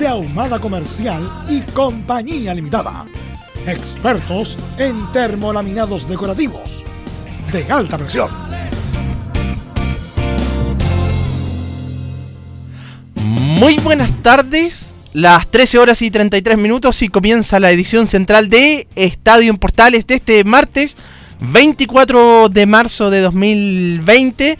de Ahumada Comercial y Compañía Limitada. Expertos en termolaminados decorativos de alta presión. Muy buenas tardes, las 13 horas y 33 minutos y comienza la edición central de Estadio en Portales de este martes 24 de marzo de 2020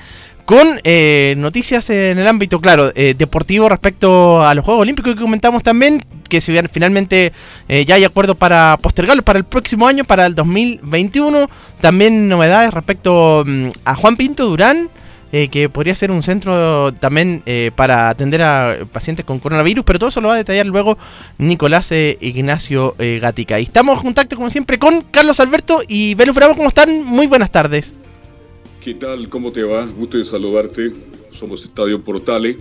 con eh, noticias en el ámbito, claro, eh, deportivo respecto a los Juegos Olímpicos que comentamos también, que si bien finalmente eh, ya hay acuerdo para postergarlos para el próximo año, para el 2021. También novedades respecto mm, a Juan Pinto Durán, que podría ser un centro también para atender a pacientes con coronavirus, pero todo eso lo va a detallar luego Nicolás Ignacio Gatica. Y estamos en contacto, como siempre, con Carlos Alberto y Velus Bravo. ¿Cómo están? Muy buenas tardes. ¿Qué tal? ¿Cómo te va? Gusto de saludarte. Somos Estadio Portale,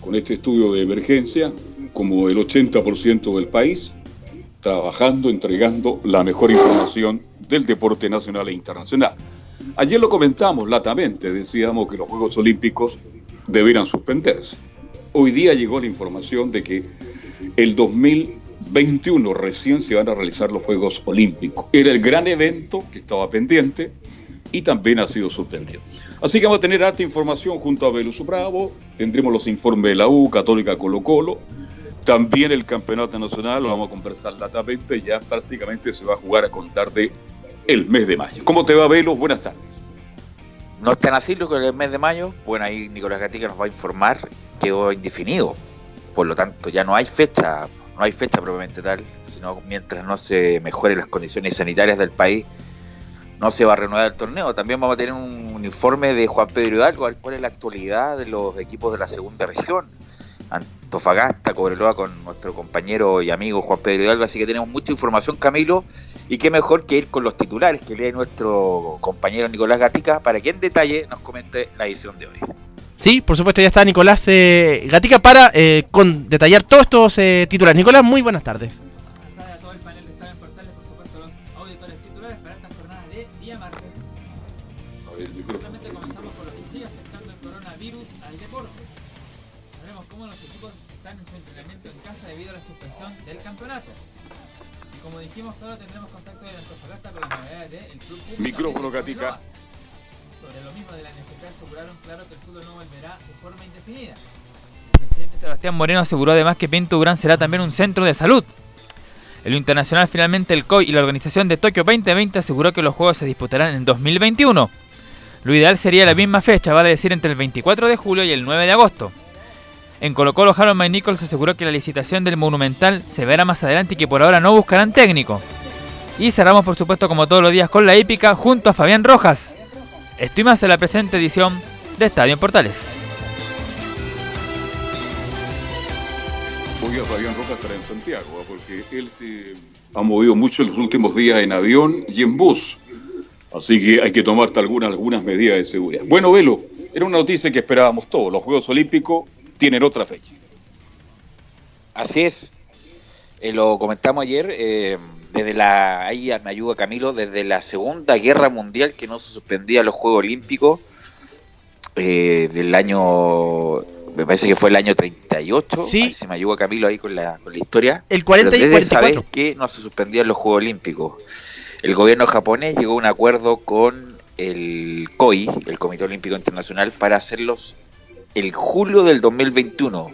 con este estudio de emergencia, como el 80% del país, trabajando, entregando la mejor información del deporte nacional e internacional. Ayer lo comentamos latamente, decíamos que los Juegos Olímpicos debieran suspenderse. Hoy día llegó la información de que el 2021 recién se van a realizar los Juegos Olímpicos. Era el gran evento que estaba pendiente, y también ha sido suspendido. Así que vamos a tener alta información junto a Velus Bravo, tendremos los informes de la U, Católica Colo Colo, también el Campeonato Nacional, lo vamos a conversar latamente, ya prácticamente se va a jugar a contar de el mes de mayo. ¿Cómo te va Velus? Buenas tardes. No están así lo que el mes de mayo, bueno ahí Nicolás Gatica nos va a informar, quedó indefinido, por lo tanto ya no hay fecha, no hay fecha propiamente tal, sino mientras no se mejoren las condiciones sanitarias del país, no se va a reanudar el torneo. También vamos a tener un, informe de Juan Pedro Hidalgo, cuál es la actualidad de los equipos de la segunda región. Antofagasta, Cobreloa con nuestro compañero y amigo Juan Pedro Hidalgo, así que tenemos mucha información, Camilo, y qué mejor que ir con los titulares que lee nuestro compañero Nicolás Gatica para que en detalle nos comente la edición de hoy. Sí, por supuesto, ya está Nicolás eh, Gatica para eh, con detallar todos estos eh, titulares. Nicolás, muy buenas tardes. Tendremos contacto de Antofagasta con las novedades del Club Micrófono, Gatica. Sobre lo mismo de la aseguraron claro que el fútbol no volverá de forma indefinida. El presidente Sebastián Moreno aseguró además que Pinto Durán será también un centro de salud. En lo internacional, finalmente, el COI y la organización de Tokio 2020 aseguró que los Juegos se disputarán en 2021. Lo ideal sería la misma fecha, vale decir entre el 24 de julio y el 9 de agosto. En Colo Colo, Harold May Nichols aseguró que la licitación del Monumental se verá más adelante y que por ahora no buscarán técnico. Y cerramos por supuesto como todos los días con la hípica junto a Fabián Rojas. Estoy más en la presente edición de Estadio en Portales. A Fabián Rojas estará en Santiago, ¿ah? porque él se ha movido mucho en los últimos días en avión y en bus. Así que hay que tomar algunas, algunas medidas de seguridad. Bueno, Velo, era una noticia que esperábamos todos. Los Juegos Olímpicos tienen otra fecha. Así es. Eh, lo comentamos ayer, eh, desde la, ahí me ayuda Camilo, desde la Segunda Guerra Mundial que no se suspendía los Juegos Olímpicos, eh, del año, me parece que fue el año 38, sí. se me ayuda Camilo ahí con la, con la historia. El 40 y desde que no se suspendían los Juegos Olímpicos. El gobierno japonés llegó a un acuerdo con el COI, el Comité Olímpico Internacional, para hacerlos el julio del 2021.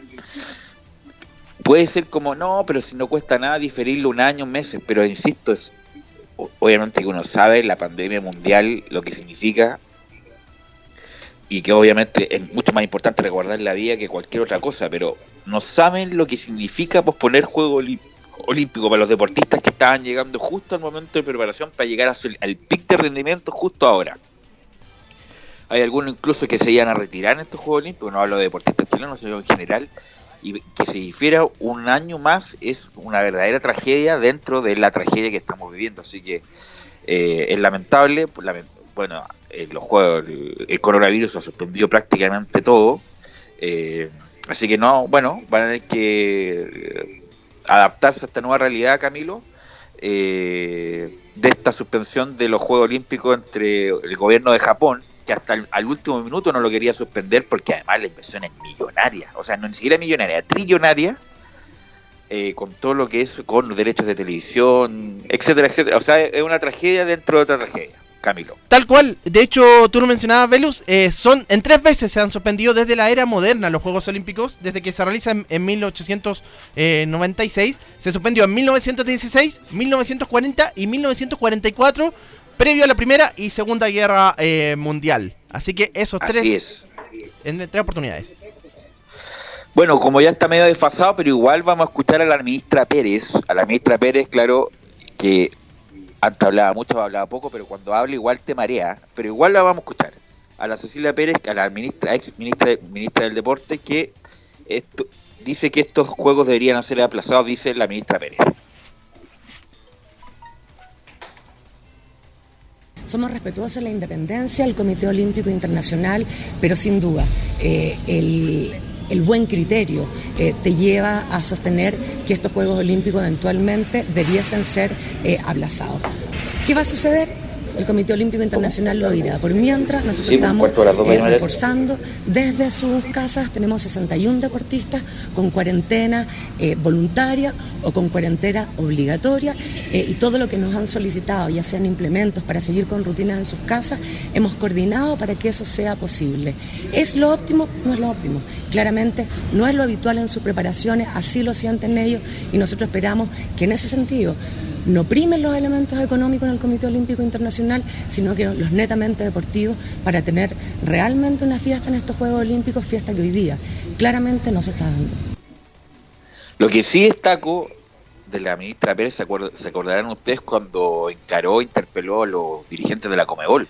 puede ser como, no, pero si no cuesta nada diferirlo un año, meses, pero insisto, es obviamente que uno sabe la pandemia mundial, lo que significa, y que obviamente es mucho más importante recordar la vida que cualquier otra cosa, pero no saben lo que significa posponer Juego Olímpico para los deportistas que estaban llegando justo al momento de preparación para llegar al pic de rendimiento justo ahora. Hay algunos incluso que se iban a retirar en estos Juegos Olímpicos, no hablo de deportistas chilenos, sino en general, y que se difiera un año más es una verdadera tragedia dentro de la tragedia que estamos viviendo. Así que eh, es lamentable, bueno, eh, los juegos, el, coronavirus ha suspendido prácticamente todo. Eh, así que no, bueno, van a tener que adaptarse a esta nueva realidad, Camilo, de esta suspensión de los Juegos Olímpicos entre el gobierno de Japón que hasta el último minuto no lo quería suspender porque además la inversión es millonaria, o sea, no ni siquiera millonaria, trillonaria, eh, con todo lo que es con los derechos de televisión, etcétera, etcétera. O sea, es una tragedia dentro de otra tragedia. Camilo. Tal cual, de hecho tú lo mencionabas, Velus, eh, son en tres veces se han suspendido desde la era moderna los Juegos Olímpicos, desde que se realizan en, 1896, se suspendió en 1916, 1940 y 1944 previo a la Primera y Segunda Guerra eh, Mundial. Así que esos tres. Es. En tres oportunidades. Bueno, como ya está medio desfasado, pero igual vamos a escuchar a la ministra Pérez. A la ministra Pérez, claro, que antes hablaba mucho, hablaba poco, pero cuando habla igual te marea. Pero igual la vamos a escuchar. A la Cecilia Pérez, a la ministra, ex ministra, ministra del Deporte, que esto, dice que estos juegos deberían ser aplazados, dice la ministra Pérez. Somos respetuosos de la independencia del Comité Olímpico Internacional, pero sin duda eh, el, buen criterio eh, te lleva a sostener que estos Juegos Olímpicos eventualmente debiesen ser eh, aplazados. ¿Qué va a suceder? El Comité Olímpico Internacional lo dirá. Por mientras, nosotros estamos eh, reforzando desde sus casas, tenemos 61 deportistas con cuarentena eh, voluntaria o con cuarentena obligatoria eh, y todo lo que nos han solicitado, ya sean implementos para seguir con rutinas en sus casas, hemos coordinado para que eso sea posible. ¿Es lo óptimo? No es lo óptimo. Claramente no es lo habitual en sus preparaciones, así lo sienten ellos y nosotros esperamos que en ese sentido no primen los elementos económicos en el Comité Olímpico Internacional, sino que los netamente deportivos para tener realmente una fiesta en estos Juegos Olímpicos, fiesta que hoy día claramente no se está dando. Lo que sí destaco de la ministra Pérez, se, acordarán ustedes cuando encaró, interpeló a los dirigentes de la Comebol.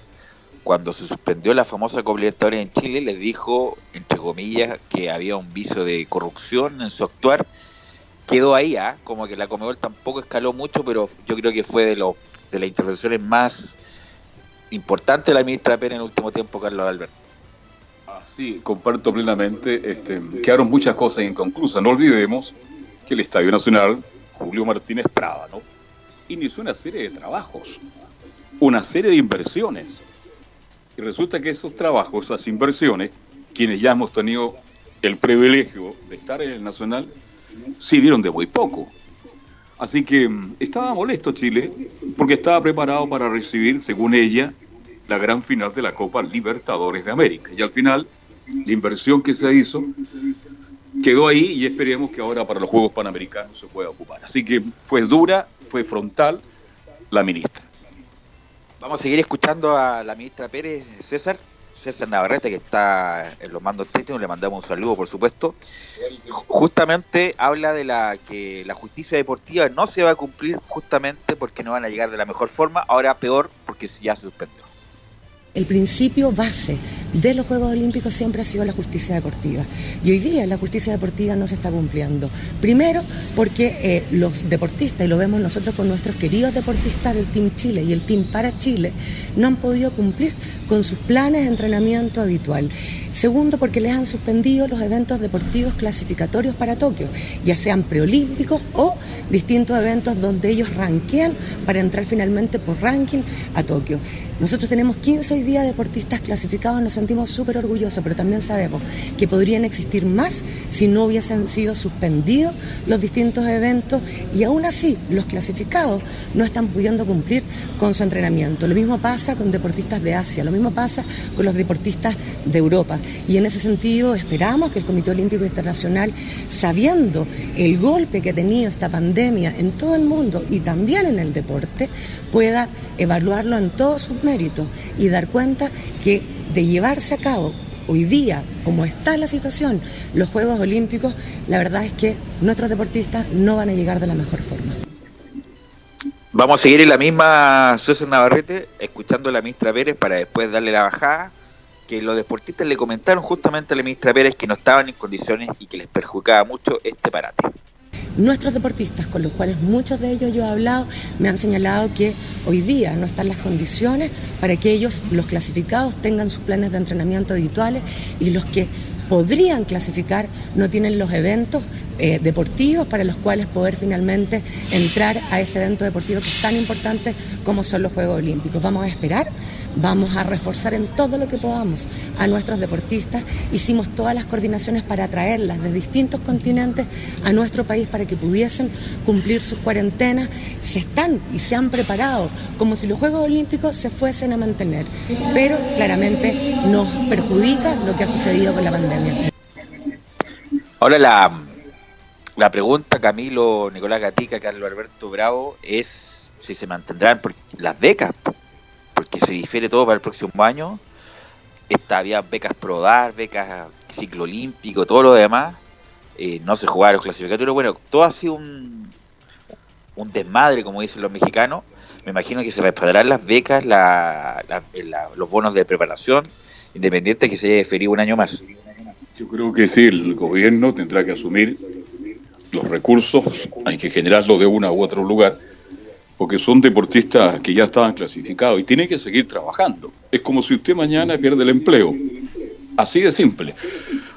Cuando se suspendió la famosa Copa Libertadores en Chile, les dijo, entre comillas, que había un vicio de corrupción en su actuar quedó ahí, ¿ah? como que la Comebol tampoco escaló mucho, pero yo creo que fue de, los de las intervenciones más importantes de la ministra Pérez en el último tiempo, Carlos Alberto. Ah, sí, comparto plenamente. Este, quedaron muchas cosas inconclusas. No olvidemos que el Estadio Nacional, Julio Martínez Prada, ¿no? inició una serie de trabajos, una serie de inversiones. Y resulta que esos trabajos, esas inversiones, quienes ya hemos tenido el privilegio de estar en el Nacional, sirvieron de muy poco. Así que mm, estaba molesto Chile porque estaba preparado para recibir, según ella, la gran final de la Copa Libertadores de América. Y al final, la inversión que se hizo quedó ahí y esperemos que ahora para los Juegos Panamericanos se pueda ocupar. Así que fue dura, fue frontal la ministra. Vamos a seguir escuchando a la ministra Pérez, César. César Navarrete, que está en los mandos técnicos, le mandamos un saludo, por supuesto. Justamente habla de la que la justicia deportiva no se va a cumplir justamente porque no van a llegar de la mejor forma, ahora peor porque ya se suspendió el principio base de los Juegos Olímpicos siempre ha sido la justicia deportiva. Y hoy día la justicia deportiva no se está cumpliendo. Primero, porque eh, los deportistas, y lo vemos nosotros con nuestros queridos deportistas del Team Chile y el Team para Chile, no han podido cumplir con sus planes de entrenamiento habitual. Segundo, porque les han suspendido los eventos deportivos clasificatorios para Tokio, ya sean preolímpicos o distintos eventos donde ellos ranquean para entrar finalmente por ranking a Tokio. Nosotros tenemos 15 días deportistas clasificados, nos sentimos súper orgullosos, pero también sabemos que podrían existir más si no hubiesen sido suspendidos los distintos eventos y aún así los clasificados no están pudiendo cumplir con su entrenamiento. Lo mismo pasa con deportistas de Asia, lo mismo pasa con los deportistas de Europa. Y en ese sentido esperamos que el Comité Olímpico Internacional, sabiendo el golpe que ha tenido esta pandemia en todo el mundo y también en el deporte, pueda evaluarlo en todos sus méritos y dar cuenta que de llevarse a cabo hoy día, como está la situación, los Juegos Olímpicos, la verdad es que nuestros deportistas no van a llegar de la mejor forma. Vamos a seguir en la misma César Navarrete, escuchando a la ministra Pérez para después darle la bajada, que los deportistas le comentaron justamente a la ministra Pérez que no estaban en condiciones y que les perjudicaba mucho este parate. Nuestros deportistas, con los cuales muchos de ellos yo he hablado, me han señalado que hoy día no están las condiciones para que ellos, los clasificados, tengan sus planes de entrenamiento habituales y los que podrían clasificar no tienen los eventos eh, deportivos para los cuales poder finalmente entrar a ese evento deportivo que es tan importante como son los Juegos Olímpicos. Vamos a esperar, vamos a reforzar en todo lo que podamos a nuestros deportistas. Hicimos todas las coordinaciones para traerlas de distintos continentes a nuestro país para que pudiesen cumplir sus cuarentenas. Se están y se han preparado como si los Juegos Olímpicos se fuesen a mantener, pero claramente nos perjudica lo que ha sucedido con la pandemia. Ahora la, la pregunta, Camilo, Nicolás Gatica, Carlos Alberto Bravo, es si se mantendrán las becas, porque se difiere todo para el próximo año. Esta, había becas PRODAR, becas ciclo olímpico, todo lo demás. Eh, no se jugaron clasificatorios. Bueno, todo ha sido un, un desmadre, como dicen los mexicanos. Me imagino que se respaldarán las becas, la, los bonos de preparación, independiente que se haya deferido un año más. Yo creo que sí, el gobierno tendrá que asumir los recursos hay que generarlos de una u otro lugar, porque son deportistas que ya estaban clasificados y tienen que seguir trabajando. Es como si usted mañana pierde el empleo. Así de simple.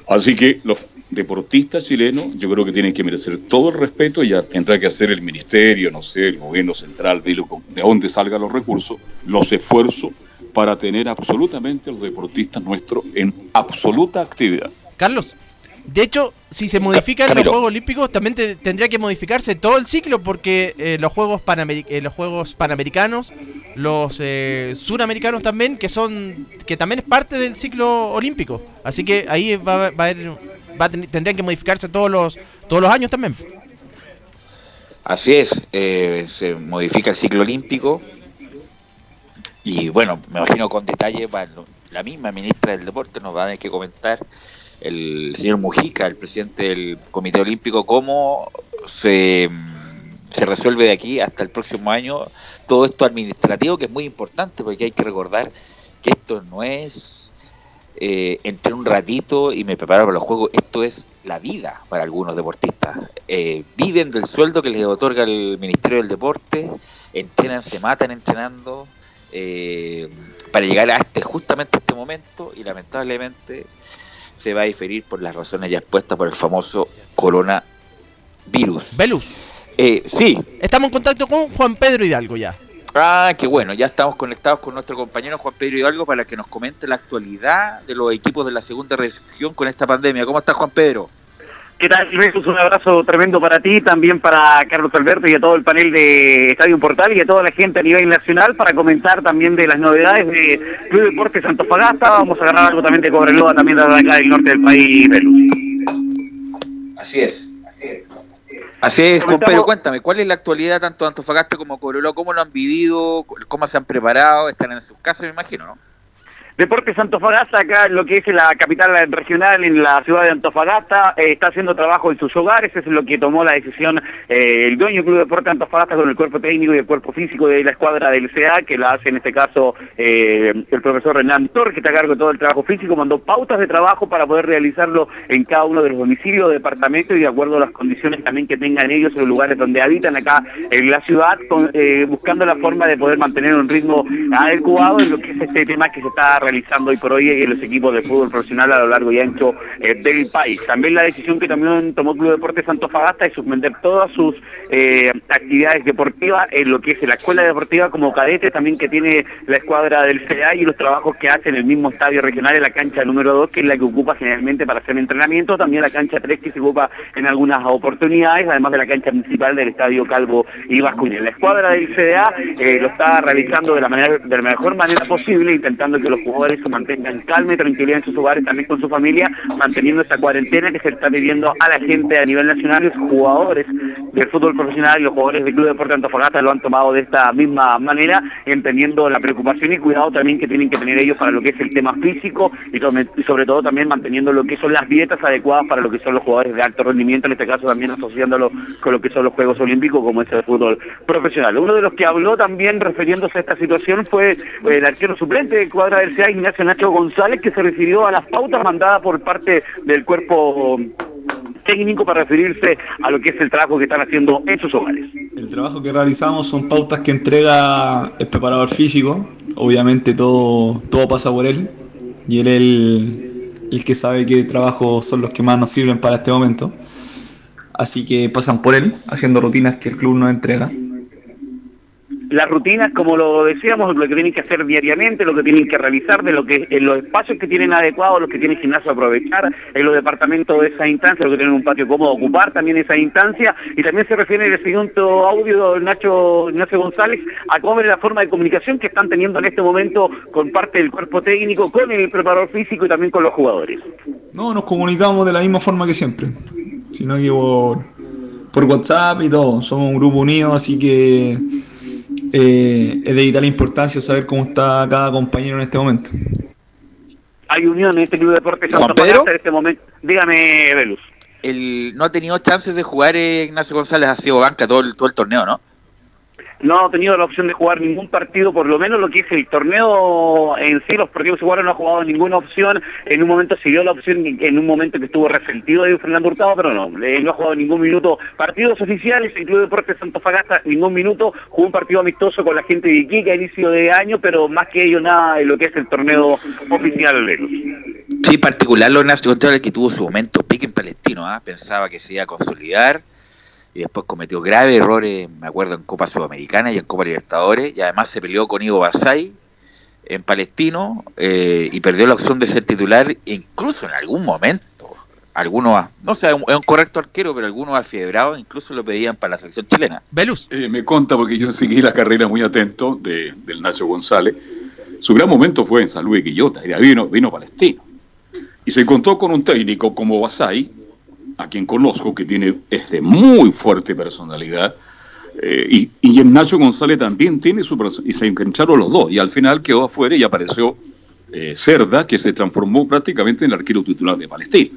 Así que los deportistas chilenos yo creo que tienen que merecer todo el respeto y ya tendrá que hacer el ministerio, no sé, el gobierno central, de dónde salgan los recursos, los esfuerzos para tener absolutamente a los deportistas nuestros en absoluta actividad. Carlos. De hecho, si se modifican los Juegos Olímpicos, también tendría que modificarse todo el ciclo porque eh, los, Juegos eh, los Juegos Panamericanos, los eh, Suramericanos también, que son que también es parte del ciclo olímpico. Así que ahí va, a haber, tendrían que modificarse todos los, todos los años también. Así es, se modifica el ciclo olímpico y bueno, me imagino con detalle, la misma ministra del Deporte nos va a tener que comentar el señor Mujica, el presidente del Comité Olímpico, cómo se, se resuelve de aquí hasta el próximo año todo esto administrativo, que es muy importante, porque hay que recordar que esto no es eh, un ratito y me preparo para los juegos, esto es la vida para algunos deportistas. Eh, viven del sueldo que les otorga el Ministerio del Deporte, entrenan, se matan entrenando. Eh, para llegar a este justamente este momento y lamentablemente se va a diferir por las razones ya expuestas por el famoso coronavirus. Velus. Eh, sí. Estamos en contacto con Juan Pedro Hidalgo ya. Ah, qué bueno, ya estamos conectados con nuestro compañero Juan Pedro Hidalgo para que nos comente la actualidad de los equipos de la segunda recepción con esta pandemia. ¿Cómo está Juan Pedro? ¿Qué tal, Jesús? Un abrazo tremendo para ti, también para Carlos Alberto y a todo el panel de Estadio Portal y a toda la gente a nivel nacional para comentar también de las novedades de Club Deportes Fagasta. Vamos a agarrar algo también de Cobreloa, también de acá del norte del país, Así es. Así es, Pedro, cuéntame, ¿cuál es la actualidad tanto de Antofagasta como Cobreloa? ¿Cómo lo han vivido? ¿Cómo se han preparado? ¿Están en sus casas, me imagino, no? Deportes Antofagasta, acá lo que es la capital regional, en la ciudad de Antofagasta, eh, está haciendo trabajo en sus hogares, es lo que tomó la decisión eh, el dueño del Club Deportes Antofagasta con el cuerpo técnico y el cuerpo físico de la escuadra del CA, que la hace en este caso eh, el profesor Renan Tor, que está a cargo de todo el trabajo físico, mandó pautas de trabajo para poder realizarlo en cada uno de los domicilios, departamentos y de acuerdo a las condiciones también que tengan ellos en los lugares donde habitan acá en la ciudad, buscando la forma de poder mantener un ritmo adecuado en lo que es este tema que se está realizando realizando hoy por hoy en los equipos de fútbol profesional a lo largo y ancho eh, del país. También la decisión que también tomó Club Deportes Fagasta es suspender todas sus eh, actividades deportivas en lo que es la escuela deportiva como cadete, también que tiene la escuadra del CA y los trabajos que hace en el mismo estadio regional en la cancha número 2, que es la que ocupa generalmente para hacer entrenamiento, también la cancha 3 que se ocupa en algunas oportunidades, además de la cancha principal del estadio Calvo y Bascuña. La escuadra del CDA eh, lo está realizando de la manera de la mejor manera posible, intentando que los jugadores jugadores se mantengan calma y tranquilidad en sus hogares, también con su familia, manteniendo esta cuarentena que se está pidiendo a la gente a nivel nacional. Los jugadores del fútbol profesional y los jugadores del Club Deporte Antofagasta lo han tomado de esta misma manera, entendiendo la preocupación y cuidado también que tienen que tener ellos para lo que es el tema físico y sobre todo también manteniendo lo que son las dietas adecuadas para lo que son los jugadores de alto rendimiento, en este caso también asociándolo con lo que son los Juegos Olímpicos, como es el fútbol profesional. Uno de los que habló también refiriéndose a esta situación fue el arquero suplente de cuadra del CA, Ignacio Nacho González, que se refirió a las pautas mandadas por parte del cuerpo técnico para referirse a lo que es el trabajo que están haciendo en sus hogares. El trabajo que realizamos son pautas que entrega el preparador físico, obviamente todo, todo pasa por él y él es el, el que sabe qué trabajos son los que más nos sirven para este momento. Así que pasan por él, haciendo rutinas que el club nos entrega las rutinas, como lo decíamos, lo que tienen que hacer diariamente, lo que tienen que realizar, de lo que en los espacios que tienen adecuados, los que tienen gimnasio aprovechar, en los departamentos de esa instancia, los que tienen un patio cómodo ocupar también esa instancia, y también se refiere el siguiente audio Nacho, Nacho González a cómo es la forma de comunicación que están teniendo en este momento con parte del cuerpo técnico, con el preparador físico y también con los jugadores. No, nos comunicamos de la misma forma que siempre, sino que por, por WhatsApp y todo, somos un grupo unido, así que eh, es de vital importancia saber cómo está cada compañero en este momento. Hay unión en este club de deportes Juan Pedro? en este momento. Dígame, Velus. El, no ha tenido chances de jugar eh, Ignacio González, ha sido banca todo el, todo el torneo, ¿no? No ha tenido la opción de jugar ningún partido, por lo menos lo que es el torneo en sí, los partidos que no ha jugado ninguna opción, en un momento siguió la opción, en un momento que estuvo resentido de Fernando Hurtado, pero no, no ha jugado ningún minuto. Partidos oficiales, de Deportes Fagasta, ningún minuto, jugó un partido amistoso con la gente de Iquique a inicio de año, pero más que ello nada en lo que es el torneo oficial de Sí, particular lo Contreras que tuvo su momento pique en Palestino, ¿ah? pensaba que se iba a consolidar, y después cometió graves errores, me acuerdo, en Copa Sudamericana y en Copa Libertadores, y además se peleó con Ivo Basay en Palestino eh, y perdió la opción de ser titular, incluso en algún momento. Algunos, no sé, es un correcto arquero, pero algunos afiebrados incluso lo pedían para la selección chilena. Velus. Eh, me conta porque yo seguí la carrera muy atento de, del Nacho González. Su gran momento fue en San Luis Quillota, y de ahí vino, vino Palestino. Y se encontró con un técnico como Basay, a quien conozco, que tiene este, muy fuerte personalidad, eh, y, y el Nacho González también tiene su y se engancharon los dos, y al final quedó afuera y apareció eh, Cerda, que se transformó prácticamente en el arquero titular de Palestino.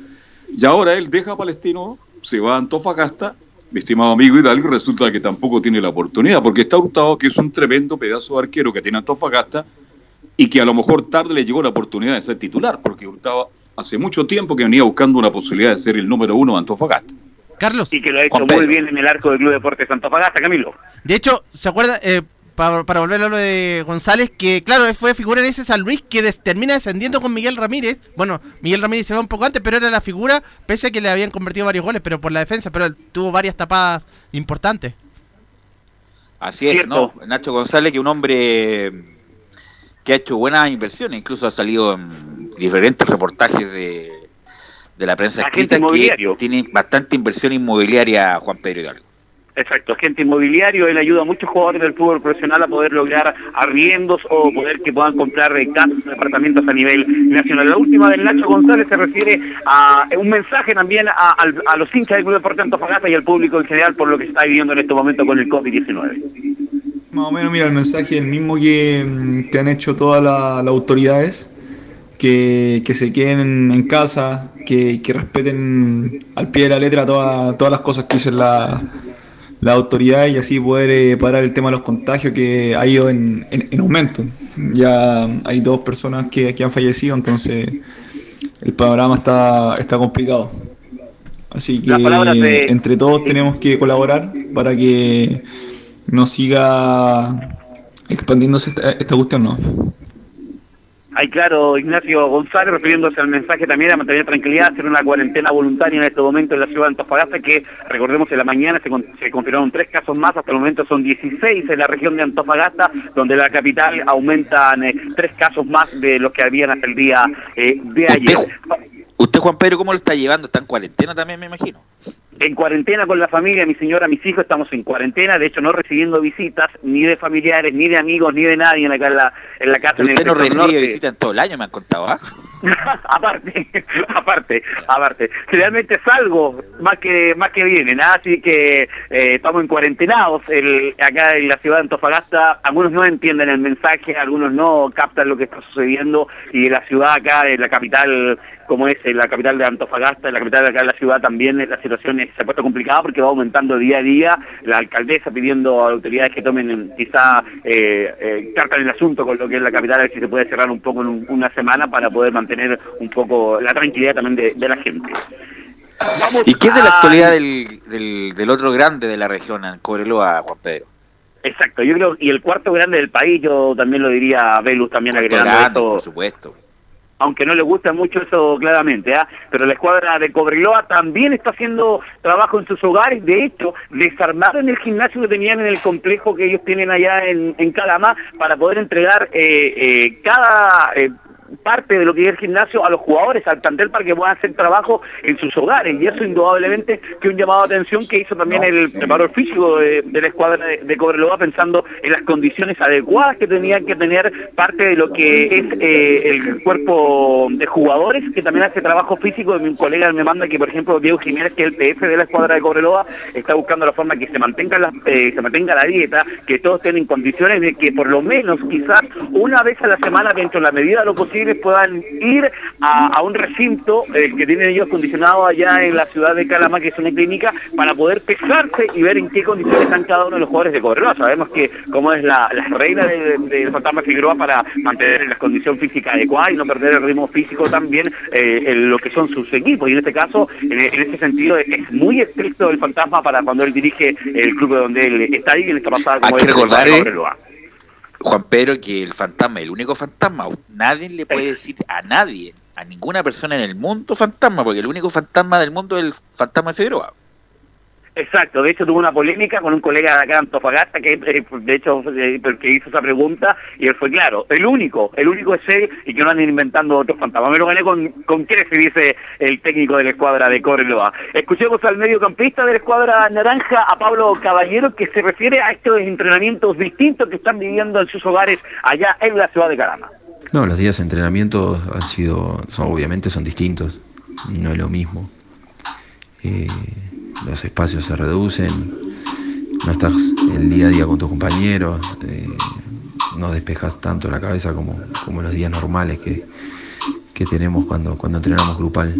Y ahora él deja a Palestino, se va a Antofagasta, mi estimado amigo Hidalgo, resulta que tampoco tiene la oportunidad, porque está Hurtado, que es un tremendo pedazo de arquero que tiene Antofagasta, y que a lo mejor tarde le llegó la oportunidad de ser titular, porque Hurtado hace mucho tiempo que venía buscando una posibilidad de ser el número uno de Antofagasta. Carlos. Y que lo ha hecho muy bien en el arco del Club Deportes Antofagasta, Camilo. De hecho, ¿se acuerda? Eh, para, volver a lo de González, que claro, fue figura en ese San Luis que termina descendiendo con Miguel Ramírez. Bueno, Miguel Ramírez se va un poco antes, pero era la figura, pese a que le habían convertido varios goles, pero por la defensa, pero tuvo varias tapadas importantes. Así es, ¿no? Nacho González, que un hombre que ha hecho buenas inversiones, incluso ha salido en diferentes reportajes de, de la prensa escrita que tiene bastante inversión inmobiliaria Juan Pedro Hidalgo. Exacto, agente inmobiliario, él ayuda a muchos jugadores del fútbol profesional a poder lograr arriendos o poder que puedan comprar casas, departamentos a nivel nacional. La última del Nacho González se refiere a un mensaje también a, a los hinchas del Club Deporte Antofagasta y al público en general por lo que está viviendo en este momento con el COVID-19. Más o menos, mira, el mensaje es el mismo que, mm, han hecho todas las autoridades, que, se queden en casa, que, respeten al pie de la letra todas todas las cosas que dicen la, la autoridad y así poder eh, parar el tema de los contagios que ha ido en, aumento. Ya hay dos personas que, que, han fallecido, entonces el panorama está, está complicado. Así que entre todos tenemos que colaborar para que no siga expandiéndose esta, esta cuestión, ¿no? Hay claro, Ignacio González, refiriéndose al mensaje también de mantener tranquilidad, hacer una cuarentena voluntaria en este momento en la ciudad de Antofagasta, que recordemos en la mañana se, se, confirmaron tres casos más, hasta el momento son 16 en la región de Antofagasta, donde la capital aumentan eh, tres casos más de los que habían hasta el día eh, de ayer. Usted, Juan Pedro, ¿cómo lo está llevando? ¿Está en cuarentena también, me imagino? En cuarentena con la familia, mi señora, mis hijos, estamos en cuarentena, de hecho no recibiendo visitas ni de familiares, ni de amigos, ni de nadie acá en la, en la casa. Usted en no recibe visitas en todo el año, me han contado, ¿ah? aparte, aparte, aparte. Generalmente salgo más que más que vienen, ¿ah? así que eh, estamos en cuarentenados el, acá en la ciudad de Antofagasta. Algunos no entienden el mensaje, algunos no captan lo que está sucediendo y la ciudad acá, en la capital, como es la capital de Antofagasta, en la capital de acá de la ciudad también la situación se ha puesto complicada porque va aumentando día a día. La alcaldesa pidiendo a autoridades que tomen quizá eh, eh, carta en el asunto con lo que es la capital, a ver si se puede cerrar un poco en una semana para poder mantener un poco la tranquilidad también de, la gente. ¿Y qué es de la actualidad del, del, otro grande de la región, Cobreloa, Juan Pedro? Exacto, yo creo, y el cuarto grande del país, yo también lo diría a Velus, también agregando grande, Por supuesto aunque no le gusta mucho eso claramente, ¿ah? pero la escuadra de Cobreloa también está haciendo trabajo en sus hogares, de hecho, desarmaron el gimnasio que tenían en el complejo que ellos tienen allá en, en Calama para poder entregar eh, eh, cada... Parte de lo que es el gimnasio a los jugadores, al plantel, para que puedan hacer trabajo en sus hogares. Y eso indudablemente que un llamado de atención que hizo también el preparador físico de, la escuadra de, Cobreloa, pensando en las condiciones adecuadas que tenían que tener parte de lo que es eh, el cuerpo de jugadores, que también hace trabajo físico. Mi colega me manda que, por ejemplo, Diego Jiménez, que es el PF de la escuadra de Cobreloa, está buscando la forma que se mantenga la, eh, se mantenga la dieta, que todos estén condiciones de que por lo menos quizás una vez a la semana, dentro de la medida de lo posible, puedan ir a, un recinto eh, que tienen ellos condicionado allá en la ciudad de Calama, que es una clínica, para poder pesarse y ver en qué condiciones están cada uno de los jugadores de Cobreloa. Sabemos que como es la, regla del de Fantasma Figueroa para mantener la condición física adecuada y no perder el ritmo físico también eh, en lo que son sus equipos. Y en este caso, en, este sentido, es muy estricto el Fantasma para cuando él dirige el club donde él está ahí, en esta pasada como Hay que recordar, Juan Pedro, que el fantasma, el único fantasma, nadie le puede decir a nadie, a ninguna persona en el mundo fantasma, porque el único fantasma del mundo es el fantasma de Figueroa. Exacto, de hecho tuvo una polémica con un colega de acá de Antofagasta que eh, de hecho eh, que hizo esa pregunta y él fue claro, el único, el único es él y que no anden inventando otros fantasmas. Me lo gané con, con se dice el técnico de la escuadra de Correloa. Escuchemos al mediocampista de la escuadra naranja, a Pablo Caballero, que se refiere a estos entrenamientos distintos que están viviendo en sus hogares allá en la ciudad de Carama. No, los días de entrenamiento han sido, son, obviamente son distintos, no es lo mismo. Eh, los espacios se reducen, no estás el día a día con tus compañeros, no despejas tanto la cabeza como, como los días normales que, tenemos cuando, cuando entrenamos grupal.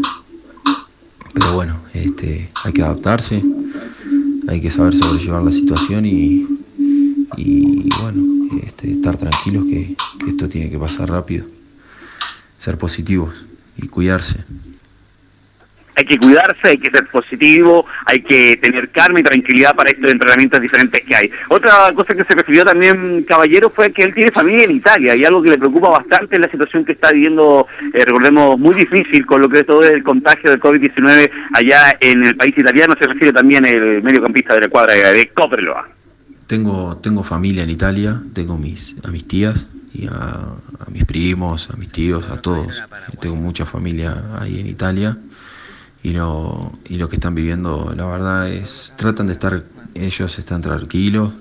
Pero bueno, este, hay que adaptarse, hay que saber sobrellevar la situación y, bueno, este, estar tranquilos que esto tiene que pasar rápido, ser positivos y cuidarse hay que cuidarse, hay que ser positivo, hay que tener calma y tranquilidad para estos entrenamientos diferentes que hay. Otra cosa que se refirió también Caballero fue que él tiene familia en Italia y algo que le preocupa bastante es la situación que está viviendo, eh, recordemos, muy difícil con lo que es todo el contagio del COVID-19 allá en el país italiano, se refiere también el mediocampista de la cuadra de Copperloa. Tengo, tengo familia en Italia, tengo mis, a mis tías y a, a mis primos, a mis tíos, a todos. Tengo mucha familia ahí en Italia y lo, y lo que están viviendo, la verdad es, tratan de estar, ellos están tranquilos,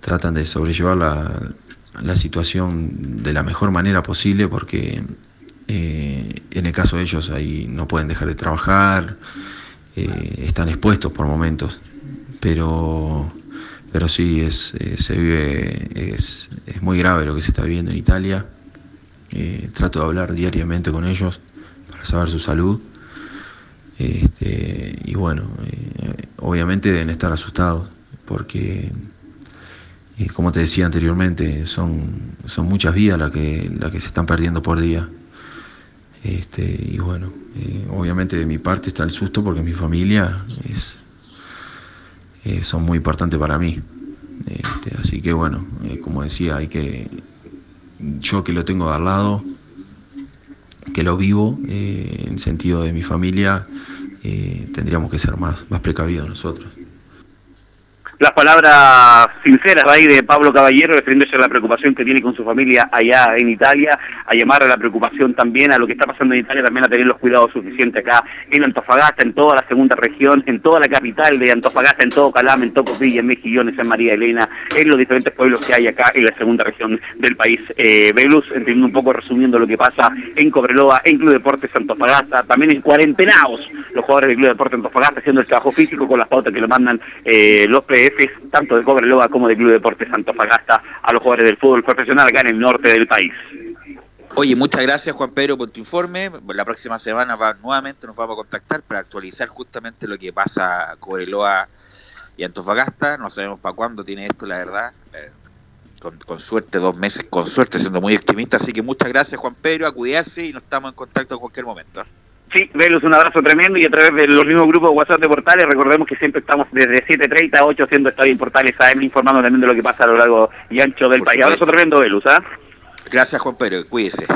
tratan de sobrellevar la, situación de la mejor manera posible porque eh, en el caso de ellos ahí no pueden dejar de trabajar, eh, están expuestos por momentos, pero, pero sí, es, eh, se vive, es, es, muy grave lo que se está viviendo en Italia. trato de hablar diariamente con ellos para saber su salud este, y bueno, eh, obviamente deben estar asustados porque, eh, como te decía anteriormente, son, son muchas vidas las que, las que se están perdiendo por día. Este, y bueno, eh, obviamente de mi parte está el susto porque mi familia es, son muy importantes para mí. Este, así que bueno, como decía, hay que, yo que lo tengo al lado, que lo vivo, en sentido de mi familia, tendríamos que ser más, más precavidos nosotros. Las palabras sinceras ahí de Pablo Caballero refiriéndose a la preocupación que tiene con su familia allá en Italia, a llamar a la preocupación también a lo que está pasando en Italia, también a tener los cuidados suficientes acá en Antofagasta, en toda la segunda región, en toda la capital de Antofagasta, en todo Calama, en Tocopilla, en Mejillones, en María Elena, en los diferentes pueblos que hay acá en la segunda región del país. Eh, Velus, entendiendo un poco, resumiendo lo que pasa en Cobreloa, en Club Deportes Antofagasta, también en cuarentenaos los jugadores del Club Deportes Antofagasta haciendo el trabajo físico con las pautas que lo mandan eh, los Tanto de Cobreloa como de Club Deportes Antofagasta, a los jugadores del fútbol profesional acá en el norte del país. Oye, muchas gracias Juan Pedro por tu informe. La próxima semana va, nuevamente nos vamos a contactar para actualizar justamente lo que pasa a Cobreloa y Antofagasta. No sabemos para cuándo tiene esto, la verdad. Eh, con, con, suerte, dos meses, con suerte, siendo muy optimista. Así que muchas gracias Juan Pedro, a cuidarse y nos estamos en contacto en cualquier momento. Sí, Velus, un abrazo tremendo y a través de los mismos grupos de WhatsApp de Portales, recordemos que siempre estamos desde 7.30 a 8 haciendo Estadio en Portales AM, informando también de lo que pasa a lo largo y ancho del Por país. supuesto. Abrazo tremendo, Velus, ¿ah? Gracias Juan Pedro, cuídese.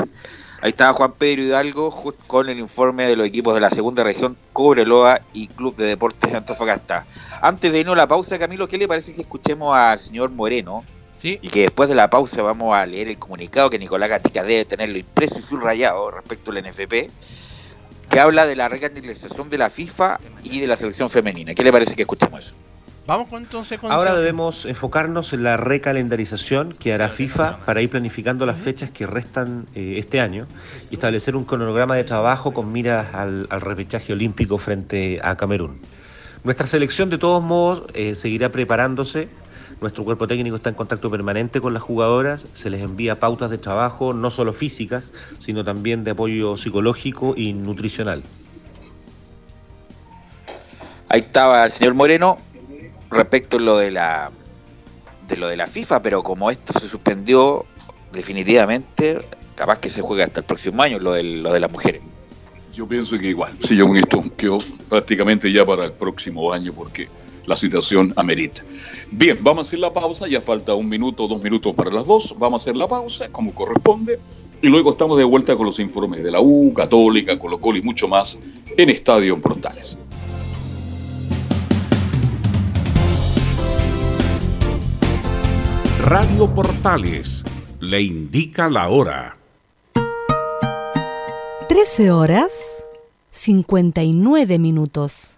Ahí estaba Juan Pedro Hidalgo con el informe de los equipos de la segunda región, Cobreloa y Club de Deportes de Antofagasta. Antes de irnos a la pausa, Camilo, ¿qué le parece que escuchemos al señor Moreno? Sí. Y que después de la pausa vamos a leer el comunicado que Nicolás Gatica debe tenerlo impreso y subrayado respecto al NFP, que habla de la recandidalización de la FIFA y de la selección femenina. ¿Qué le parece que escuchemos eso? Vamos con, entonces con Ahora debemos enfocarnos en la recalendarización que hará FIFA para ir planificando las fechas que restan eh, este año y establecer un cronograma de trabajo con miras al, al repechaje olímpico frente a Camerún. Nuestra selección de todos modos eh, seguirá preparándose. Nuestro cuerpo técnico está en contacto permanente con las jugadoras, se les envía pautas de trabajo, no solo físicas, sino también de apoyo psicológico y nutricional. Ahí estaba el señor Moreno respecto a lo de la de lo de la FIFA, pero como esto se suspendió definitivamente, capaz que se juegue hasta el próximo año lo de, lo de las mujeres. Yo pienso que igual, si yo con esto quedó prácticamente ya para el próximo año porque la situación amerita. Bien, vamos a hacer la pausa, ya falta un minuto, dos minutos para las dos, vamos a hacer la pausa como corresponde y luego estamos de vuelta con los informes de la U, Católica, Colo Colo y mucho más en Estadio en Portales. Radio Portales le indica la hora. 13 horas 59 minutos.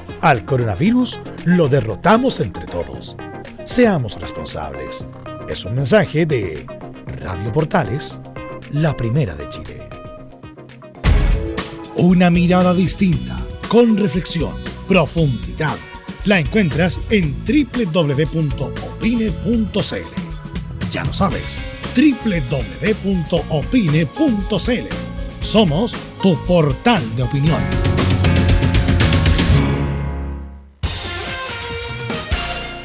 al coronavirus lo derrotamos entre todos. Seamos responsables. Es un mensaje de Radio Portales, la primera de Chile. Una mirada distinta, con reflexión, profundidad. La encuentras en www.opine.cl. Ya lo sabes, www.opine.cl. Somos tu portal de opinión.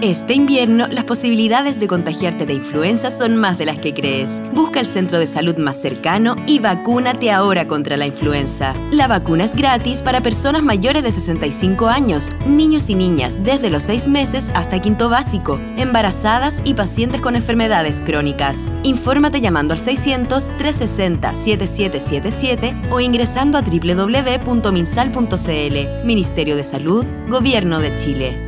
Este invierno, las posibilidades de contagiarte de influenza son más de las que crees. Busca el centro de salud más cercano y vacúnate ahora contra la influenza. La vacuna es gratis para personas mayores de 65 años, niños y niñas desde los 6 meses hasta quinto básico, embarazadas y pacientes con enfermedades crónicas. Infórmate llamando al 600-360-7777 o ingresando a www.minsal.cl. Ministerio de Salud, Gobierno de Chile.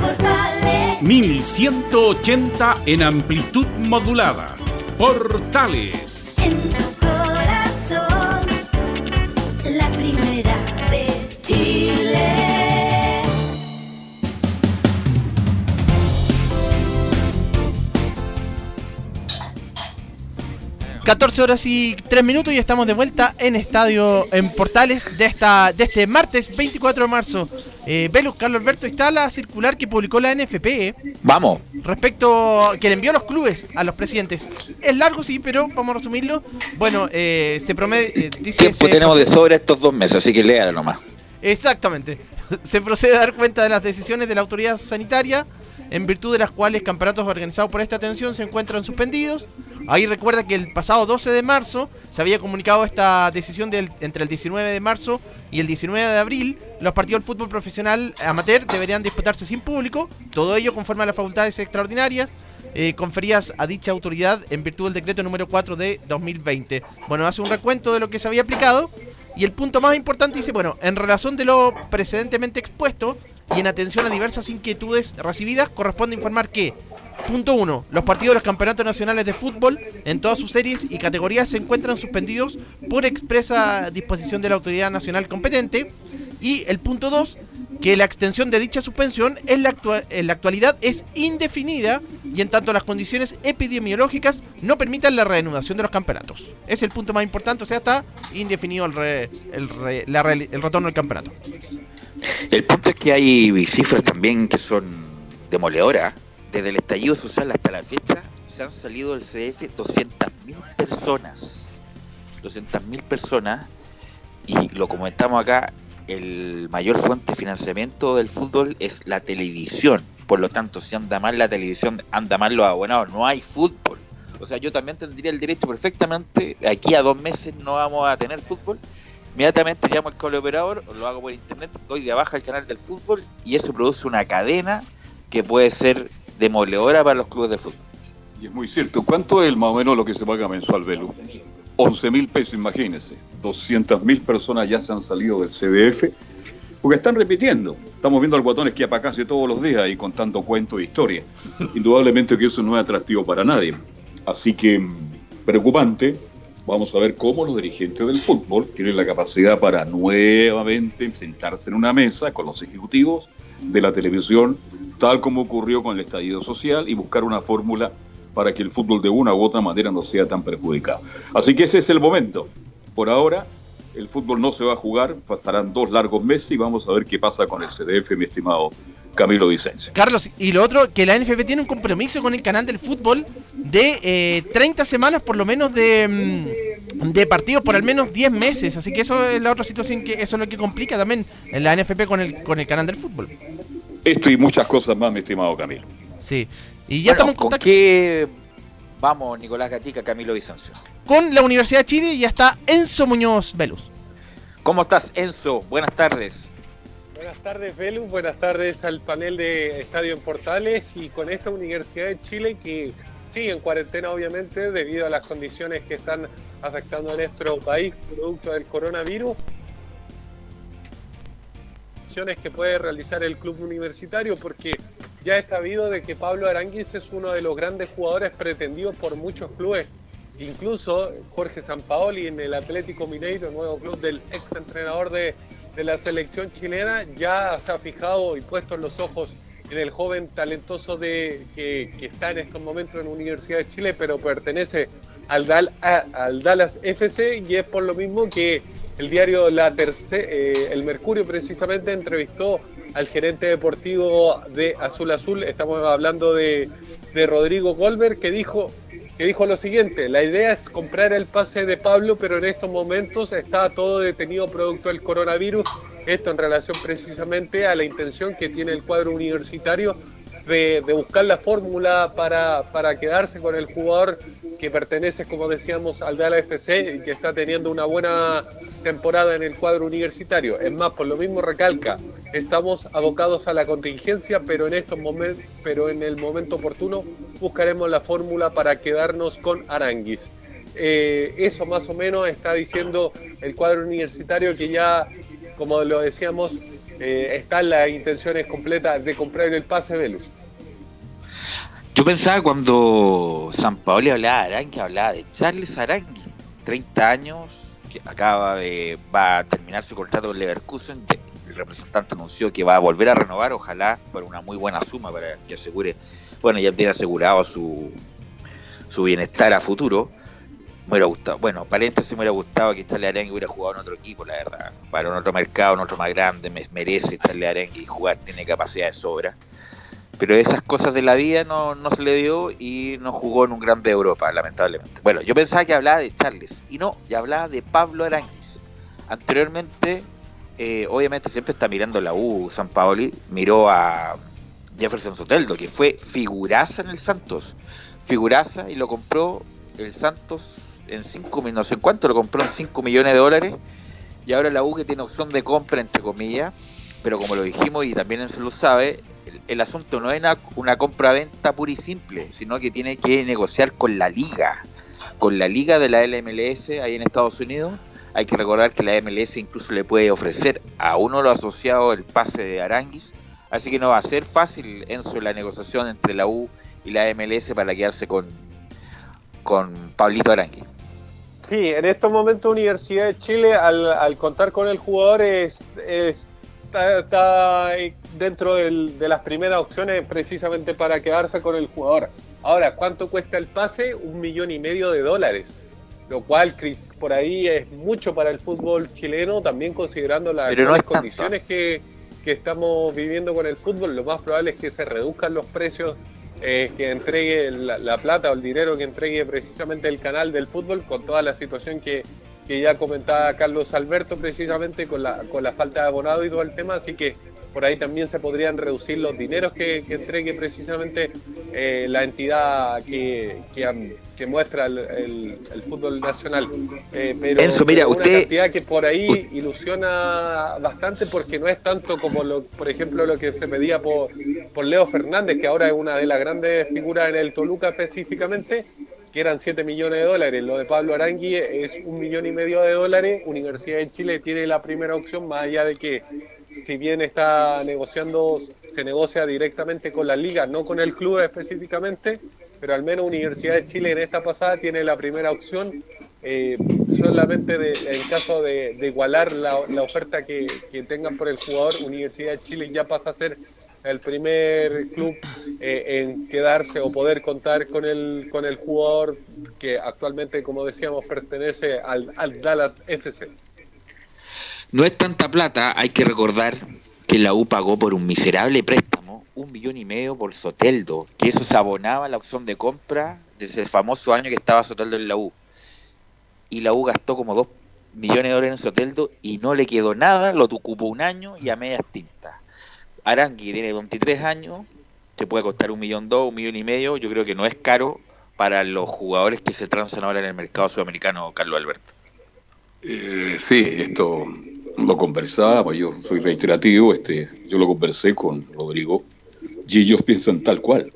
Portales. 1180 en amplitud modulada. Portales. En 14 horas y 3 minutos y estamos de vuelta en Estadio en Portales de esta de este martes 24 de marzo. Eh, Velus, Carlos Alberto, está la circular que publicó la NFP. eh, Vamos. respecto que le envió a los clubes a los presidentes. Es largo, sí, pero vamos a resumirlo. Bueno, eh, se promete. eh, dice Tiempo se tenemos de sobra estos dos meses, así que léala nomás. Exactamente. Se procede a dar cuenta de las decisiones de la autoridad sanitaria, en virtud de las cuales campeonatos organizados por esta atención se encuentran suspendidos. Ahí recuerda que el pasado 12 de marzo se había comunicado esta decisión del, entre el 19 de marzo y el 19 de abril. Los partidos del fútbol profesional amateur deberían disputarse sin público, todo ello conforme a las facultades extraordinarias eh, conferidas a dicha autoridad en virtud del decreto número 4 de 2020. Bueno, hace un recuento de lo que se había aplicado y el punto más importante dice, bueno, en relación de lo precedentemente expuesto y en atención a diversas inquietudes recibidas, corresponde informar que, punto 1, los partidos de los campeonatos nacionales de fútbol en todas sus series y categorías se encuentran suspendidos por expresa disposición de la autoridad nacional competente. Y el punto 2, que la extensión de dicha suspensión en la, actualidad es indefinida y en tanto las condiciones epidemiológicas no permitan la reanudación de los campeonatos. Es el punto más importante, o sea, está indefinido el, re- el, re- el retorno del campeonato. El punto es que hay cifras también que son demoledoras. Desde el estallido social hasta la fecha se han salido del CDF 200.000 personas. 200.000 personas. Y lo comentamos acá, el mayor fuente de financiamiento del fútbol es la televisión. Por lo tanto, si anda mal la televisión, anda mal los abonados. No hay fútbol. O sea, yo también tendría el derecho perfectamente, aquí a dos meses no vamos a tener fútbol, inmediatamente llamo al cable operador, lo hago por internet, doy de baja el canal del fútbol y eso produce una cadena que puede ser demoledora para los clubes de fútbol. Y es muy cierto. ¿Cuánto es más o menos lo que se paga mensual, Velu? 11 mil pesos, imagínense. 200 mil personas ya se han salido del CDF porque están repitiendo. Estamos viendo al guatón que para casi todos los días y contando cuentos e historias. Indudablemente que eso no es atractivo para nadie. Así que mm, preocupante. Vamos a ver cómo los dirigentes del fútbol tienen la capacidad para nuevamente sentarse en una mesa con los ejecutivos de la televisión, tal como ocurrió con el estallido social, y buscar una fórmula para que el fútbol de una u otra manera no sea tan perjudicado. Así que ese es el momento. Por ahora, el fútbol no se va a jugar, pasarán dos largos meses y vamos a ver qué pasa con el CDF, mi estimado Camilo Vicencio. Carlos, y lo otro, que la NFP tiene un compromiso con el canal del fútbol de eh, 30 semanas por lo menos de, mm, de partidos por al menos 10 meses. Así que eso es la otra situación que eso es lo que complica también en la NFP con el, con el canal del fútbol. Esto y muchas cosas más, mi estimado Camilo. Sí. Y ya estamos en ¿Con contacto qué vamos, Nicolás Gatica, Camilo Vicencio? con la Universidad de Chile y ya está Enzo Muñoz Velus. ¿Cómo estás, Enzo? Buenas tardes. Buenas tardes, Velus. Buenas tardes al panel de Estadio en Portales y con esta Universidad de Chile que sigue en cuarentena, obviamente, debido a las condiciones que están afectando a nuestro país producto del coronavirus. Que puede realizar el club universitario porque ya es sabido de que Pablo Aranguis es uno de los grandes jugadores pretendidos por muchos clubes. Incluso Jorge Sampaoli en el Atlético Mineiro, nuevo club del ex entrenador de, de la selección chilena, ya se ha fijado y puesto los ojos en el joven talentoso de, que, que está en estos momentos en la Universidad de Chile, pero pertenece al, Dal- al Dallas FC y es por lo mismo que el diario La Terce- eh, El Mercurio precisamente entrevistó al gerente deportivo de Azul Azul, estamos hablando de, de Rodrigo Goldberg, que dijo que dijo lo siguiente, la idea es comprar el pase de Pablo, pero en estos momentos está todo detenido producto del coronavirus, esto en relación precisamente a la intención que tiene el cuadro universitario de, buscar la fórmula para, para quedarse con el jugador que pertenece, como decíamos, al Dallas FC y que está teniendo una buena temporada en el cuadro universitario. Es más, por lo mismo recalca, estamos abocados a la contingencia, pero en estos momentos, pero en el momento oportuno buscaremos la fórmula para quedarnos con Aranguis. Eh, eso más o menos está diciendo el cuadro universitario que ya, como lo decíamos, eh, están las intenciones completas de comprar el pase Velus. Yo pensaba cuando San Paoli hablaba de Arangui, hablaba de Charles Arangui, 30 años, que acaba de, va a terminar su contrato con Leverkusen. de- El representante anunció que va a volver a renovar, ojalá por una muy buena suma para que asegure, bueno, ya tiene asegurado su, su bienestar a futuro. Me hubiera gustado, bueno, paréntesis me hubiera gustado que Charles Arangui hubiera jugado en otro equipo, la verdad. Para un otro mercado, en otro más grande, me- merece Charles Arangui jugar, tiene capacidad de sobra. Pero esas cosas de la vida no, no se le dio y no jugó en un grande de Europa, lamentablemente. Bueno, yo pensaba que hablaba de Charles y no, ya hablaba de Pablo Aranguis. Anteriormente, eh, obviamente siempre está mirando la U, San Paoli, miró a Jefferson Soteldo, que fue figuraza en el Santos. Figuraza y lo compró el Santos en 5 no sé en cuánto, lo compró en 5 millones de dólares. Y ahora la U que tiene opción de compra, entre comillas, pero como lo dijimos y también se lo sabe, el, asunto no es una, una compra-venta pura y simple, sino que tiene que negociar con la liga, con la liga de la LMLS ahí en Estados Unidos. Hay que recordar que la MLS incluso le puede ofrecer a uno de los asociados el pase de Aranguis, así que no va a ser fácil, Enzo, la negociación entre la U y la MLS para quedarse con, con Pablito Aranguis. Sí, en estos momentos Universidad de Chile, al, al contar con el jugador, es, es- está, está dentro del- de las primeras opciones precisamente para quedarse con el jugador. Ahora, ¿cuánto cuesta el pase? Un millón y medio de dólares, lo cual cri- por ahí es mucho para el fútbol chileno, también considerando las no condiciones que, que estamos viviendo con el fútbol. Lo más probable es que se reduzcan los precios eh, que entregue la, la plata o el dinero que entregue precisamente el canal del fútbol con toda la situación que, que ya comentaba Carlos Alberto precisamente con la, con la falta de abonado y todo el tema, así que por ahí también se podrían reducir los dineros que, que entregue precisamente eh, la entidad que, que, am- que muestra el, el- el fútbol nacional. Eh, pero, Enzo, mira, una usted- cantidad que por ahí ilusiona bastante porque no es tanto como, lo, por ejemplo, lo que se pedía por, por Leo Fernández, que ahora es una de las grandes figuras en el Toluca específicamente, que eran 7 millones de dólares. Lo de Pablo Arangui es un millón y medio de dólares. Universidad de Chile tiene la primera opción, más allá de que si bien está negociando, se negocia directamente con la liga, no con el club específicamente, pero al menos Universidad de Chile en esta pasada tiene la primera opción. eh, solamente en caso de, igualar la, la oferta que, que tengan por el jugador, Universidad de Chile ya pasa a ser el primer club eh, en quedarse o poder contar con el, con el jugador que actualmente, como decíamos, pertenece al, al Dallas FC. No es tanta plata, hay que recordar que la U pagó por un miserable préstamo un millón y medio por Soteldo, que eso se abonaba a la opción de compra de ese famoso año que estaba Soteldo en la U. Y la U gastó como dos millones de dólares en Soteldo y no le quedó nada, lo ocupó un año y a medias tintas. Arangui tiene 23 años, que puede costar un millón dos, un millón y medio, yo creo que no es caro para los jugadores que se transan ahora en el mercado sudamericano, Carlos Alberto. Eh, sí, esto lo conversaba, yo soy reiterativo, este, yo lo conversé con Rodrigo y ellos piensan tal cual.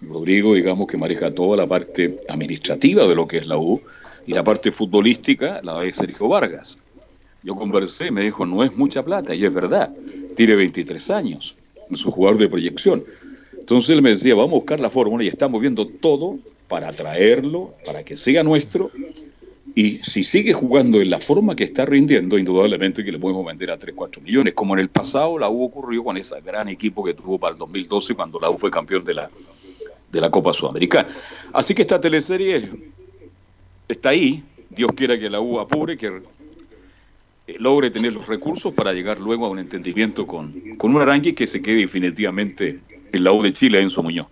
Rodrigo, digamos, que maneja toda la parte administrativa de lo que es la U y la parte futbolística la de Sergio Vargas. Yo conversé, me dijo, no es mucha plata, y es verdad, tiene 23 años, es un jugador de proyección. Entonces él me decía, vamos a buscar la fórmula y estamos viendo todo para traerlo, para que sea nuestro y si sigue jugando en la forma que está rindiendo, indudablemente que le podemos vender a 3, 4 millones, como en el pasado la U ocurrió con ese gran equipo que tuvo para el 2012 cuando la U fue campeón de la, de la Copa Sudamericana. Así que esta teleserie está ahí, Dios quiera que la U apure, que eh, logre tener los recursos para llegar luego a un entendimiento con, con un arranque que se quede definitivamente en la U de Chile, Enzo Muñoz.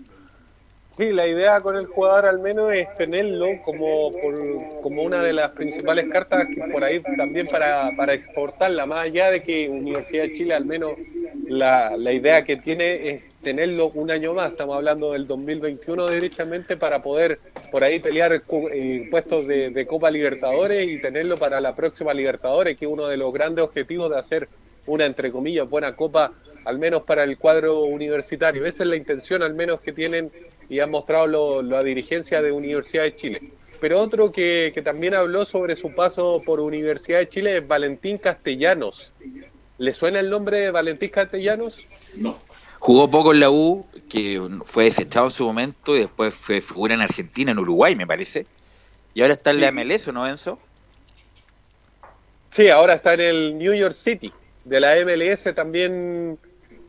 Sí, la idea con el jugador al menos es tenerlo como, por- como una de las principales cartas que por ahí también para, para exportarla, más allá de que Universidad de Chile al menos la, la idea que tiene es tenerlo un año más, estamos hablando del 2021 derechamente para poder por ahí pelear eh, puestos de Copa Libertadores y tenerlo para la próxima Libertadores, que es uno de los grandes objetivos de hacer una, entre comillas, buena Copa, al menos para el cuadro universitario. Esa es la intención al menos que tienen y han mostrado lo- la dirigencia de Universidad de Chile. Pero otro que, que también habló sobre su paso por Universidad de Chile es Valentín Castellanos. ¿Le suena el nombre de Valentín Castellanos? No. Jugó poco en la U, que fue desechado en su momento y después fue figura en Argentina, en Uruguay, me parece. Y ahora está en la MLS, ¿o ¿no, Enzo? Sí, ahora está en el New York City. De la MLS también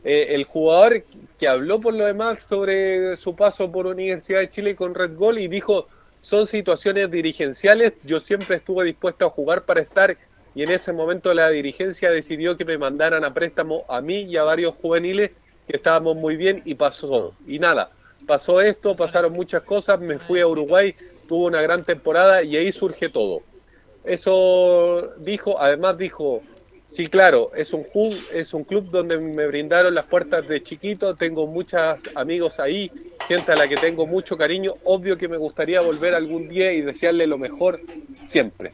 eh, el jugador que habló por lo demás sobre su paso por Universidad de Chile con Red Bull y dijo, son situaciones dirigenciales, yo siempre estuve dispuesto a jugar para estar y en ese momento la dirigencia decidió que me mandaran a préstamo a mí y a varios juveniles que estábamos muy bien y pasó. Y nada, pasó esto, pasaron muchas cosas, me fui a Uruguay, tuve una gran temporada y ahí surge todo. Eso dijo, además dijo, sí, claro, es un, ju- es un club donde me brindaron las puertas de chiquito, tengo muchos amigos ahí, gente a la que tengo mucho cariño, obvio que me gustaría volver algún día y desearle lo mejor siempre.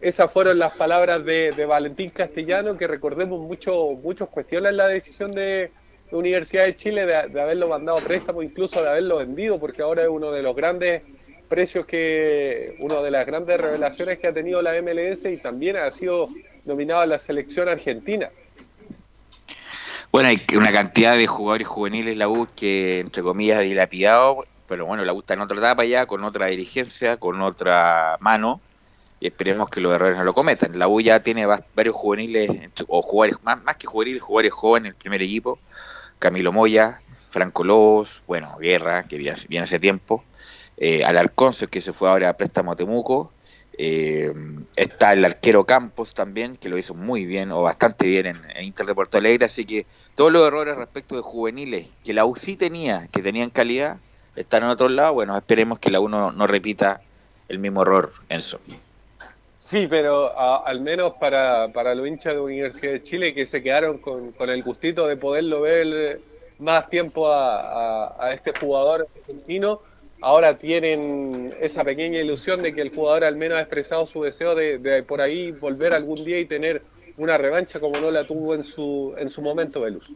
Esas fueron las palabras de, Valentín Castellano, que recordemos mucho, muchos cuestionan la decisión de, de Universidad de Chile de, de haberlo mandado préstamo, incluso de haberlo vendido, porque ahora es uno de los grandes precios que, una de las grandes revelaciones que ha tenido la MLS y también ha sido nominado a la selección argentina. Bueno, hay una cantidad de jugadores juveniles la U que, entre comillas, dilapidado, pero bueno, la U está en otra etapa ya, con otra dirigencia, con otra mano, y esperemos que los errores no lo cometan. La U ya tiene varios juveniles, o jugadores, más, que juveniles, jugadores jóvenes en el primer equipo, Camilo Moya, Franco Lobos, bueno, Guerra, que viene, viene hace tiempo, eh, Alarcón, que se fue ahora a préstamo a Temuco, eh, está el arquero Campos también, que lo hizo muy bien o bastante bien en, Inter de Porto Alegre. Así que todos los errores respecto de juveniles que la U sí tenía, que tenían calidad, están en otro lado. Bueno, esperemos que la U no, no repita el mismo error, Enzo. Sí, pero a- al menos para, para los hinchas de Universidad de Chile que se quedaron con, con el gustito de poderlo ver más tiempo a, a- a este jugador argentino, ahora tienen esa pequeña ilusión de que el jugador al menos ha expresado su deseo de, por ahí volver algún día y tener una revancha como no la tuvo en su, en su momento, Velus.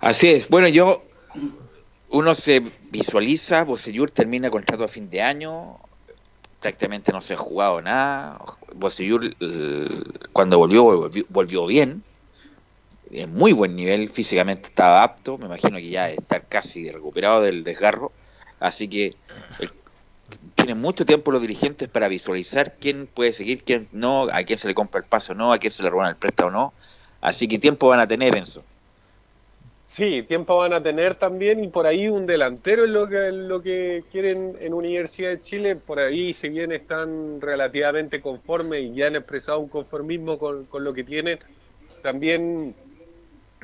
Así es. Bueno, yo, uno se visualiza, Bosellur termina contrato a fin de año, prácticamente no se ha jugado nada. Bosellur, eh, cuando volvió, volvió, volvió bien, en muy buen nivel, físicamente estaba apto, me imagino que ya está casi recuperado del desgarro, así que tienen mucho tiempo los dirigentes para visualizar quién puede seguir, quién no, a quién se le compra el paso o no, a quién se le roban el préstamo no, así que tiempo van a tener, Enzo. Sí, tiempo van a tener también y por ahí un delantero es lo que, lo que quieren en Universidad de Chile. Por ahí, si bien están relativamente conformes y ya han expresado un conformismo con, con lo que tienen, también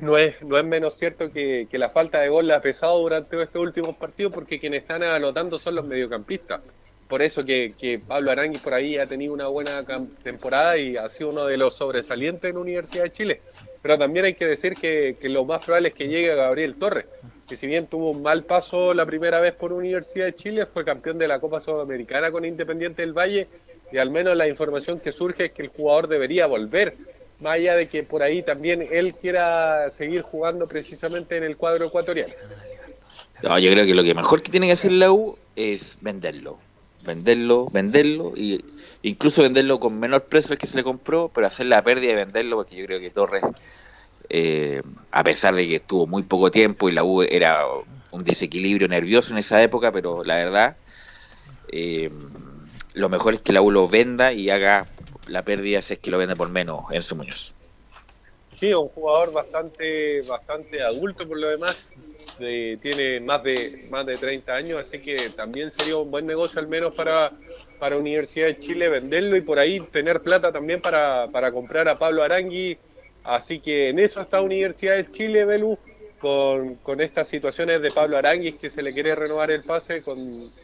no es, no es menos cierto que, la falta de gol la ha pesado durante estos últimos partidos porque quienes están anotando son los mediocampistas. Por eso que, Pablo Arangui por ahí ha tenido una buena temporada y ha sido uno de los sobresalientes en Universidad de Chile. Pero también hay que decir que, que lo más probable es que llegue Gabriel Torres, que si bien tuvo un mal paso la primera vez por Universidad de Chile, fue campeón de la Copa Sudamericana con Independiente del Valle y al menos la información que surge es que el jugador debería volver, más allá de que por ahí también él quiera seguir jugando precisamente en el cuadro ecuatoriano. No, yo creo que lo que mejor que tiene que hacer la U es venderlo. Venderlo, venderlo y incluso venderlo con menor precio al que se le compró, pero hacer la pérdida y venderlo porque yo creo que Torres, eh, a pesar de que estuvo muy poco tiempo y la U era un desequilibrio nervioso en esa época, pero la verdad, eh, lo mejor es que la U lo venda y haga la pérdida es que lo vende por menos en su Muñoz. Sí, un jugador bastante bastante adulto por lo demás, de- tiene más de más de 30 años, así que también sería un buen negocio al menos para, para Universidad de Chile venderlo y por ahí tener plata también para, para comprar a Pablo Arangui. Así que en eso está Universidad de Chile, Belu, con, con estas situaciones de Pablo Arangui, que se le quiere renovar el pase con,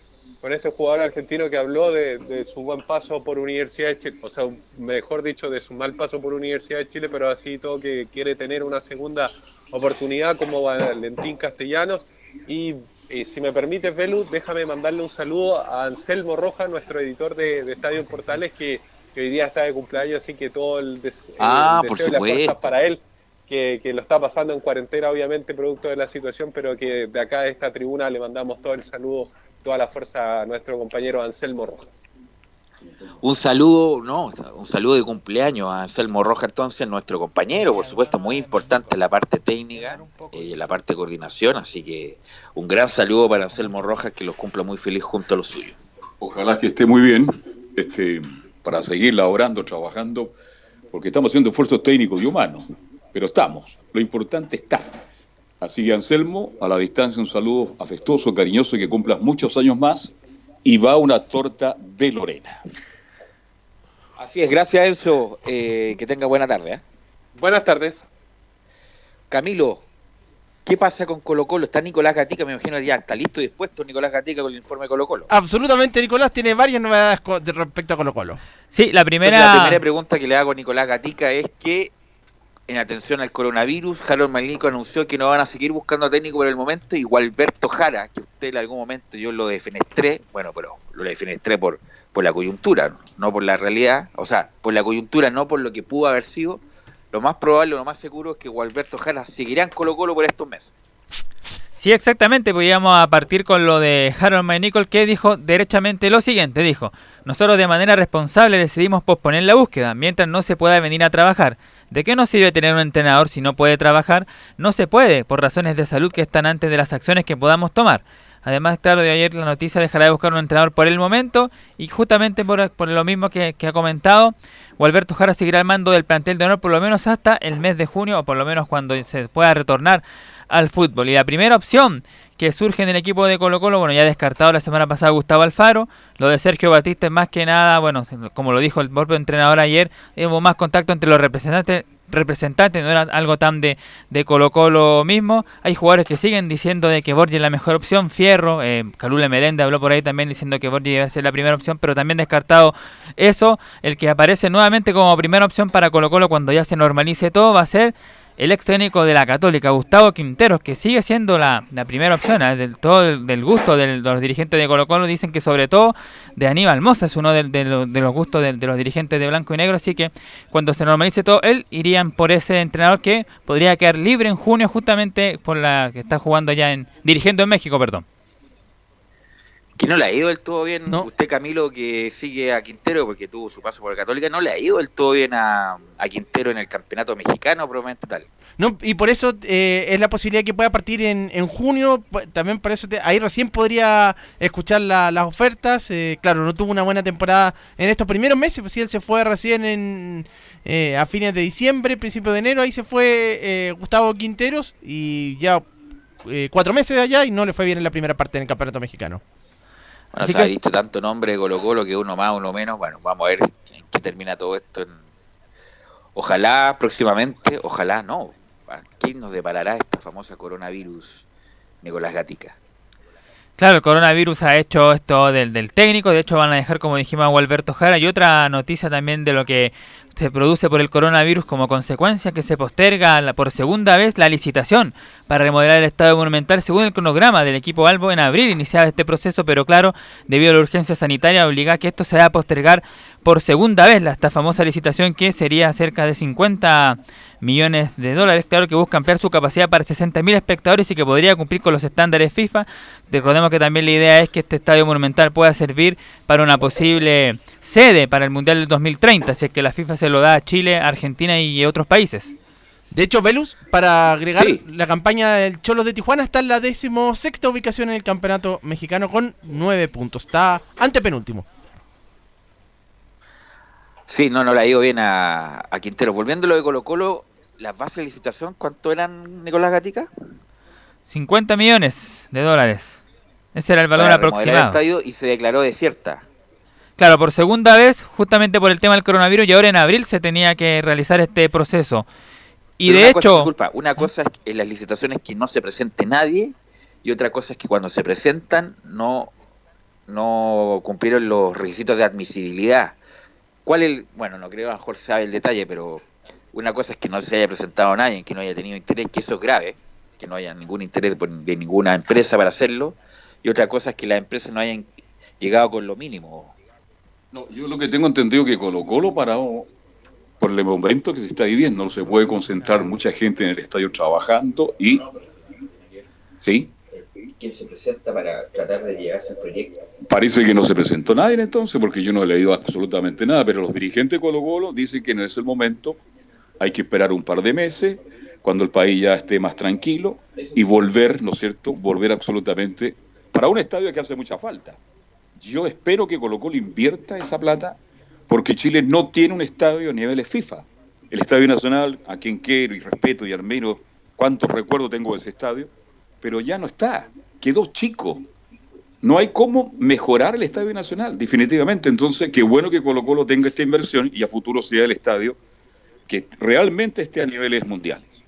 con este jugador argentino que habló de, de su buen paso por Universidad de Chile, o sea, mejor dicho, de su mal paso por Universidad de Chile, pero así todo que quiere tener una segunda oportunidad como Valentín Castellanos. Y, eh, si me permite, Velu, déjame mandarle un saludo a Anselmo Roja, nuestro editor de, de Estadio Portales, que, que hoy día está de cumpleaños, así que todo el, des- el Ah, por deseo y las fuerzas para él. Que, que lo está pasando en cuarentena, obviamente, producto de la situación, pero que de acá de esta tribuna le mandamos todo el saludo, toda la fuerza a nuestro compañero Anselmo Rojas. Un saludo, no, un saludo de cumpleaños a Anselmo Roja, entonces, nuestro compañero, por supuesto, muy importante la parte técnica eh, y en la parte de coordinación, así que un gran saludo para Anselmo Rojas, que los cumpla muy feliz junto a los suyos. Ojalá que esté muy bien este, para seguir laborando, trabajando, porque estamos haciendo esfuerzos técnicos y humanos, pero estamos, lo importante está. Así que Anselmo, a la distancia un saludo afectuoso, cariñoso y que cumplas muchos años más y va una torta de Lorena. Así es, gracias Enzo, eh, que tenga buena tarde. ¿eh? Buenas tardes. Camilo, ¿qué pasa con Colo Colo? Está Nicolás Gatica, me imagino ya está listo y dispuesto Nicolás Gatica con el informe de Colo Colo. Absolutamente, Nicolás tiene varias novedades respecto a Colo Colo. Sí, la primera... Entonces, la primera pregunta que le hago a Nicolás Gatica es que, en atención al coronavirus, Harold Malnico anunció que no van a seguir buscando técnico por el momento, y Gualberto Jara, que usted en algún momento yo lo defenestré, bueno, pero lo defenestré por, por la coyuntura, no por la realidad, o sea, por la coyuntura, no por lo que pudo haber sido, lo más probable, lo más seguro es que Gualberto Jara seguirá en Colo Colo por estos meses. Sí, exactamente, pues íbamos a partir con lo de Harold McNichol que dijo derechamente lo siguiente, dijo, nosotros de manera responsable decidimos posponer la búsqueda mientras no se pueda venir a trabajar. ¿De qué nos sirve tener un entrenador si no puede trabajar? No se puede, por razones de salud que están antes de las acciones que podamos tomar. Además, claro, de ayer la noticia dejará de buscar un entrenador por el momento y justamente por, lo mismo que, que ha comentado, Gualberto Jara seguirá al mando del plantel de honor por lo menos hasta el mes de junio o por lo menos cuando se pueda retornar al fútbol. Y la primera opción que surge en el equipo de Colo Colo, bueno, ya descartado la semana pasada Gustavo Alfaro, lo de Sergio Batista es más que nada, bueno, como lo dijo el propio entrenador ayer, hubo más contacto entre los representantes representantes, no era algo tan de, de Colo Colo mismo. Hay jugadores que siguen diciendo de que Borges es la mejor opción, Fierro, eh, Calule habló por ahí también diciendo que Borges iba a ser la primera opción, pero también descartado eso, el que aparece nuevamente como primera opción para Colo Colo cuando ya se normalice todo va a ser el ex técnico de la Católica, Gustavo Quinteros, que sigue siendo la, primera opción, ¿eh? del todo del, gusto de los dirigentes de Colo Colo, dicen que sobre todo de Aníbal Mosa es uno de, de de los gustos de, de los dirigentes de Blanco y Negro, así que cuando se normalice todo, él irían por ese entrenador que podría quedar libre en junio justamente por la que está jugando ya en, dirigiendo en México, perdón. Y no le ha ido del todo bien. Usted, Camilo, que sigue a Quintero porque tuvo su paso por la Católica, no le ha ido del todo bien a, a Quintero en el campeonato mexicano, probablemente tal. No, y por eso eh, es la posibilidad que pueda partir en, en junio. También por eso te- ahí recién podría escuchar la- las ofertas. Eh, claro, no tuvo una buena temporada en estos primeros meses. Pues sí, él se fue recién en eh, a fines de diciembre, principio de enero. Ahí se fue eh, Gustavo Quinteros y ya eh, cuatro meses allá y no le fue bien en la primera parte en el campeonato mexicano. Bueno, se ha visto tanto nombre de Colo Colo que uno más, uno menos. Bueno, vamos a ver en qué termina todo esto. en- Ojalá próximamente, ojalá no. ¿A ¿Qué nos deparará esta famosa coronavirus, Nicolás Gatica? Claro, el coronavirus ha hecho esto del, del técnico, de hecho van a dejar, como dijimos, a Gualberto Jara. Y otra noticia también de lo que se produce por el coronavirus como consecuencia, que se posterga por segunda vez la licitación para remodelar el Estadio Monumental según el cronograma del equipo Albo en abril iniciaba este proceso, pero claro, debido a la urgencia sanitaria obliga a que esto se va a postergar por segunda vez, la, esta famosa licitación que sería cerca de 50 millones de dólares, claro que busca ampliar su capacidad para 60.000 espectadores y que podría cumplir con los estándares FIFA. Recordemos que también la idea es que este estadio monumental pueda servir para una posible sede para el Mundial del 2030, si es que la FIFA se lo da a Chile, Argentina y otros países. De hecho, Velus, para agregar, Sí. la campaña del Cholos de Tijuana está en la decimosexta ubicación en el campeonato mexicano con nueve puntos. Está antepenúltimo. Sí, no, no le ha ido bien a, a Quintero. Volviendo a lo de Colo Colo, las bases de licitación, ¿cuánto eran, Nicolás Gatica? 50 millones de dólares. Ese era el valor Para remodelar el aproximado. estadio y se declaró desierta. Claro, por segunda vez, justamente por el tema del coronavirus, y ahora en abril se tenía que realizar este proceso. Y Pero de una cosa- hecho, disculpa, una cosa es que en las licitaciones que no se presente nadie y otra cosa es que cuando se presentan no, no cumplieron los requisitos de admisibilidad. ¿Cuál el, bueno, no creo a lo mejor sabe el detalle, pero una cosa es que no se haya presentado nadie, que no haya tenido interés, que eso es grave, que no haya ningún interés por- de ninguna empresa para hacerlo, y otra cosa es que las empresas no hayan llegado con lo mínimo. No, yo lo que tengo entendido que Colo Colo parado por el momento que se está viviendo, no se puede concentrar mucha gente en el estadio trabajando y sí, ¿Quién se presenta para tratar de llegarse al proyecto? parece que no se presentó nadie entonces porque yo no he leído absolutamente nada, pero los dirigentes de Colo Colo dicen que no es el momento, hay que esperar un par de meses cuando el país ya esté más tranquilo y volver, ¿no es cierto? Volver absolutamente para un estadio que hace mucha falta. Yo espero que Colo Colo invierta esa plata porque Chile no tiene un estadio a niveles FIFA. El Estadio Nacional, a quien quiero y respeto y admiro, cuántos recuerdos tengo de ese estadio, pero ya no está, quedó chico. No hay cómo mejorar el Estadio Nacional, definitivamente. Entonces, qué bueno que Colo Colo tenga esta inversión y a futuro sea el estadio que realmente esté a niveles mundiales.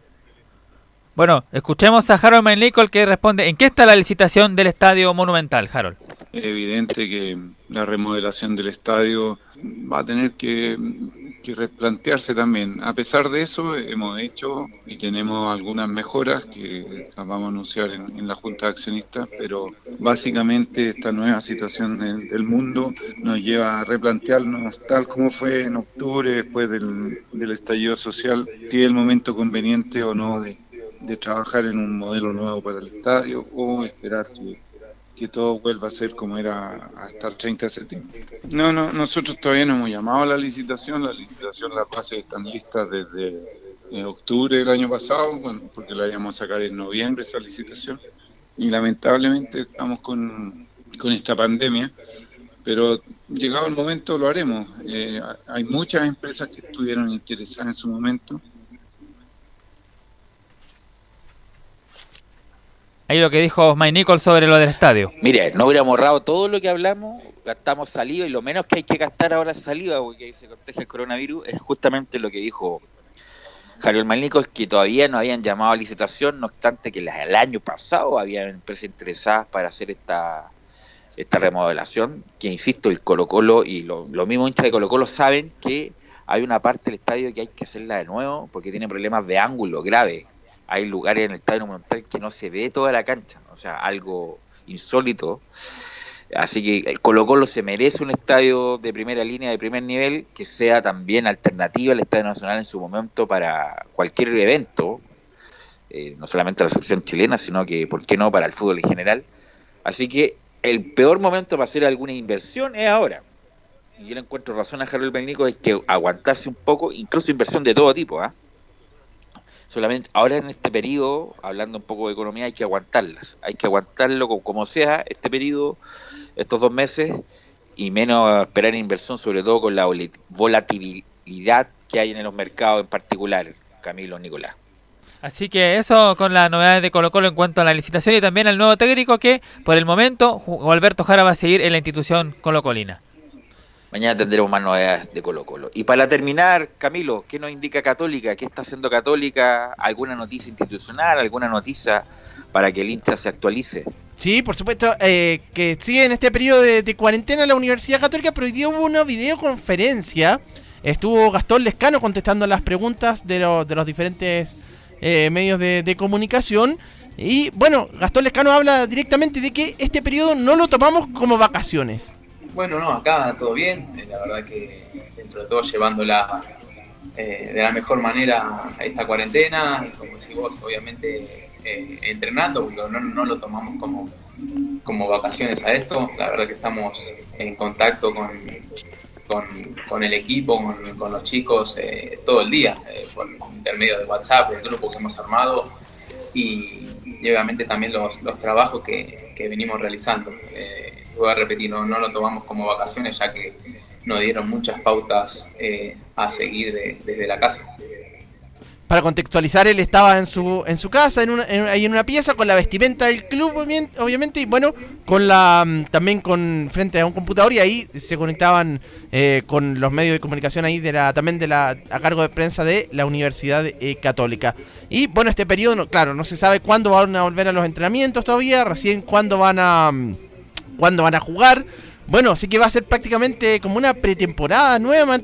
Bueno, escuchemos a Harold McNichol que responde, ¿en qué está la licitación del Estadio Monumental, Harold? Es evidente que la remodelación del estadio va a tener que, replantearse también. A pesar de eso, hemos hecho y tenemos algunas mejoras que las vamos a anunciar en, la Junta de Accionistas, pero básicamente esta nueva situación del, del mundo nos lleva a replantearnos tal como fue en octubre, después del, del estallido social, si es el momento conveniente o no de, de trabajar en un modelo nuevo para el estadio o esperar que todo vuelva a ser como era hasta el 30 de septiembre. No, no, nosotros todavía no hemos llamado a la licitación, la licitación, las bases están listas desde eh, octubre del año pasado, bueno, porque la íbamos a sacar en noviembre esa licitación, y lamentablemente estamos con, con esta pandemia, pero llegado el momento lo haremos. Eh, hay muchas empresas que estuvieron interesadas en su momento, Ahí lo que dijo Mike Nichols sobre lo del estadio. Mire, no hubiéramos ahorrado todo lo que hablamos, gastamos saliva y lo menos que hay que gastar ahora es saliva porque se contagia el coronavirus es justamente lo que dijo Javier Malnicos, que todavía no habían llamado a licitación, no obstante que el año pasado había empresas interesadas para hacer esta esta remodelación, que insisto, el Colo Colo y lo- los mismos hinchas de Colo Colo saben que hay una parte del estadio que hay que hacerla de nuevo porque tiene problemas de ángulo graves. Hay lugares en el estadio monumental que no se ve toda la cancha, o sea, algo insólito. Así que el Colo Colo se merece un estadio de primera línea, de primer nivel, que sea también alternativa al Estadio Nacional en su momento para cualquier evento, eh, no solamente la selección chilena, sino que, ¿por qué no?, para el fútbol en general. Así que el peor momento para hacer alguna inversión es ahora. Y yo le encuentro razón a Harold Bennico es que aguantarse un poco, incluso inversión de todo tipo, ¿ah? Solamente ahora en este periodo, hablando un poco de economía, hay que aguantarlas. Hay que aguantarlo co- como sea este periodo, estos dos meses, y menos esperar inversión, sobre todo con la volat- volatilidad que hay en los mercados en particular, Camilo Nicolás. Así que eso con las novedades de Colo Colo en cuanto a la licitación y también al nuevo técnico que por el momento Alberto Jara va a seguir en la institución colocolina. Mañana tendremos más novedades de Colo Colo. Y para terminar, Camilo, ¿qué nos indica Católica? ¿Qué está haciendo Católica? ¿Alguna noticia institucional? ¿Alguna noticia para que el hincha se actualice? Sí, por supuesto, eh, que sigue en este periodo de, cuarentena la Universidad Católica prohibió una videoconferencia. Estuvo Gastón Lescano contestando las preguntas de, lo- de los diferentes eh, medios de, de comunicación. Y bueno, Gastón Lescano habla directamente de que este periodo no lo tomamos como vacaciones. Bueno, no, acá todo bien. Eh, La verdad que dentro de todo llevándola eh, de la mejor manera a esta cuarentena. Y como decís vos, obviamente eh, entrenando, porque no, no lo tomamos como, como vacaciones a esto. La verdad que estamos en contacto con, con, el equipo, con, con los chicos eh, todo el día, eh, por intermedio de WhatsApp, el grupo que hemos armado. Y, y obviamente también los, los trabajos que, que venimos realizando. Eh, voy a repetir, no, no lo tomamos como vacaciones ya que nos dieron muchas pautas eh, a seguir de- desde la casa. Para contextualizar, él estaba en su en su casa, en una, en- ahí en una pieza, con la vestimenta del club, obviamente, y bueno, con la mm, también con frente a un computador, y ahí se conectaban eh, con los medios de comunicación ahí de la también de la a cargo de prensa de la Universidad eh, Católica. Y bueno, este periodo, claro, no se sabe cuándo van a volver a los entrenamientos todavía, recién cuándo van a mm, cuándo van a jugar. Bueno, así que va a ser prácticamente como una pretemporada nueva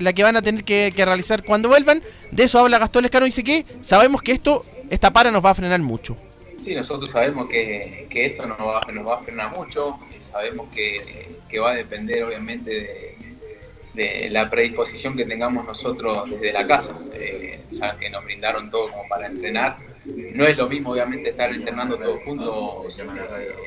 la que van a tener que, realizar cuando vuelvan. De eso habla Gastón Lescano. Dice que sabemos que esto, esta para nos va a frenar mucho. Sí, nosotros sabemos que, esto nos va, nos va a frenar mucho, y sabemos que, va a depender obviamente de, de la predisposición que tengamos nosotros desde la casa, eh, ya que nos brindaron todo como para entrenar. No es lo mismo obviamente estar entrenando todos juntos eh,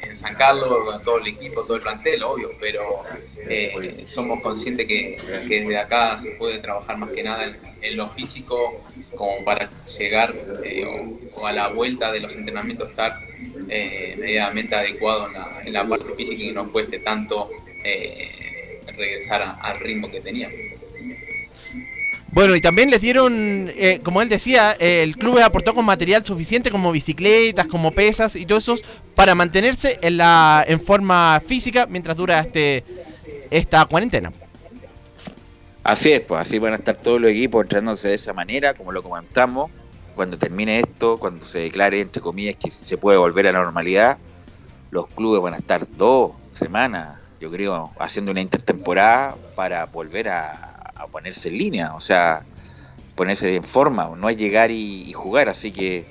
en San Carlos, con todo el equipo, todo el plantel, obvio, pero eh, somos conscientes que, desde acá se puede trabajar más que nada en, en lo físico, como para llegar eh, o, a la vuelta de los entrenamientos estar medianamente adecuado en la, parte física y que no cueste tanto regresar al ritmo que teníamos. Bueno, y también les dieron, eh, como él decía, el club aportó con material suficiente como bicicletas, como pesas y todo eso para mantenerse en la en forma física mientras dura este esta cuarentena. Así es, pues así van a estar todos los equipos entrenándose de esa manera, como lo comentamos. Cuando termine esto, cuando se declare, entre comillas, que se puede volver a la normalidad, los clubes van a estar dos semanas, yo creo, haciendo una intertemporada para volver a, a ponerse en línea, o sea, ponerse en forma, no es llegar y, jugar, así que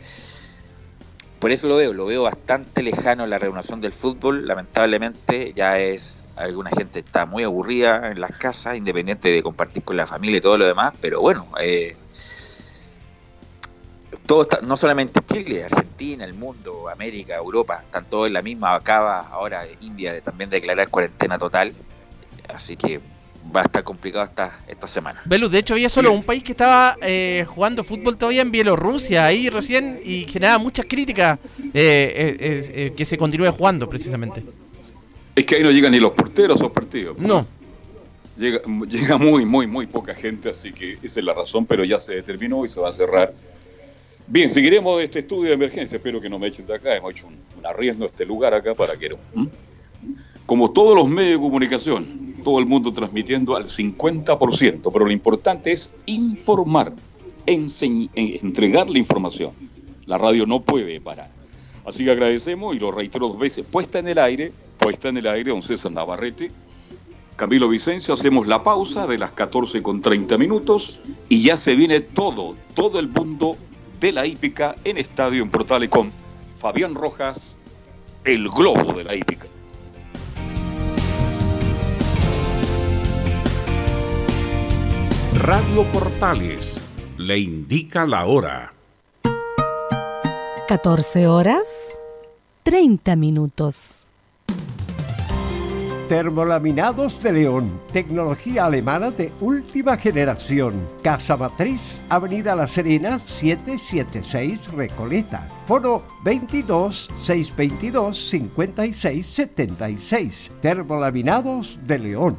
por eso lo veo, lo veo bastante lejano la reunión del fútbol, lamentablemente ya es, alguna gente está muy aburrida en las casas, independiente de compartir con la familia y todo lo demás, pero bueno, eh, todo está, no solamente Chile, Argentina, el mundo, América, Europa, están todos en la misma, acaba ahora India de también declarar cuarentena total, así que va a estar complicado esta, esta semana. Belus, de hecho había solo un país que estaba eh, jugando fútbol todavía en Bielorrusia, ahí recién, y generaba muchas críticas eh, eh, eh, eh, que se continúe jugando precisamente. Es que ahí no llegan ni los porteros a esos partidos. No. Llega, llega muy, muy, muy poca gente, así que esa es la razón, pero ya se determinó y se va a cerrar. Bien, seguiremos este estudio de emergencia. Espero que no me echen de acá. Hemos hecho un, un arriesgo a este lugar acá para que no. ¿Mm? Como todos los medios de comunicación, todo el mundo transmitiendo al 50%, pero lo importante es informar, entregar la información. La radio no puede parar. Así que agradecemos y lo reitero dos veces. Puesta en el aire, puesta en el aire, don César Navarrete. Camilo Vicencio, hacemos la pausa de las 14 con 30 minutos y ya se viene todo, todo el mundo de la hípica en Estadio en Portales con Fabián Rojas, el globo de la hípica. Radio Portales le indica la hora. 14 horas 30 minutos. Termolaminados de León, tecnología alemana de última generación. Casa Matriz, Avenida La Serena, 776 Recoleta. Foro 22 622 56 76. Termolaminados de León.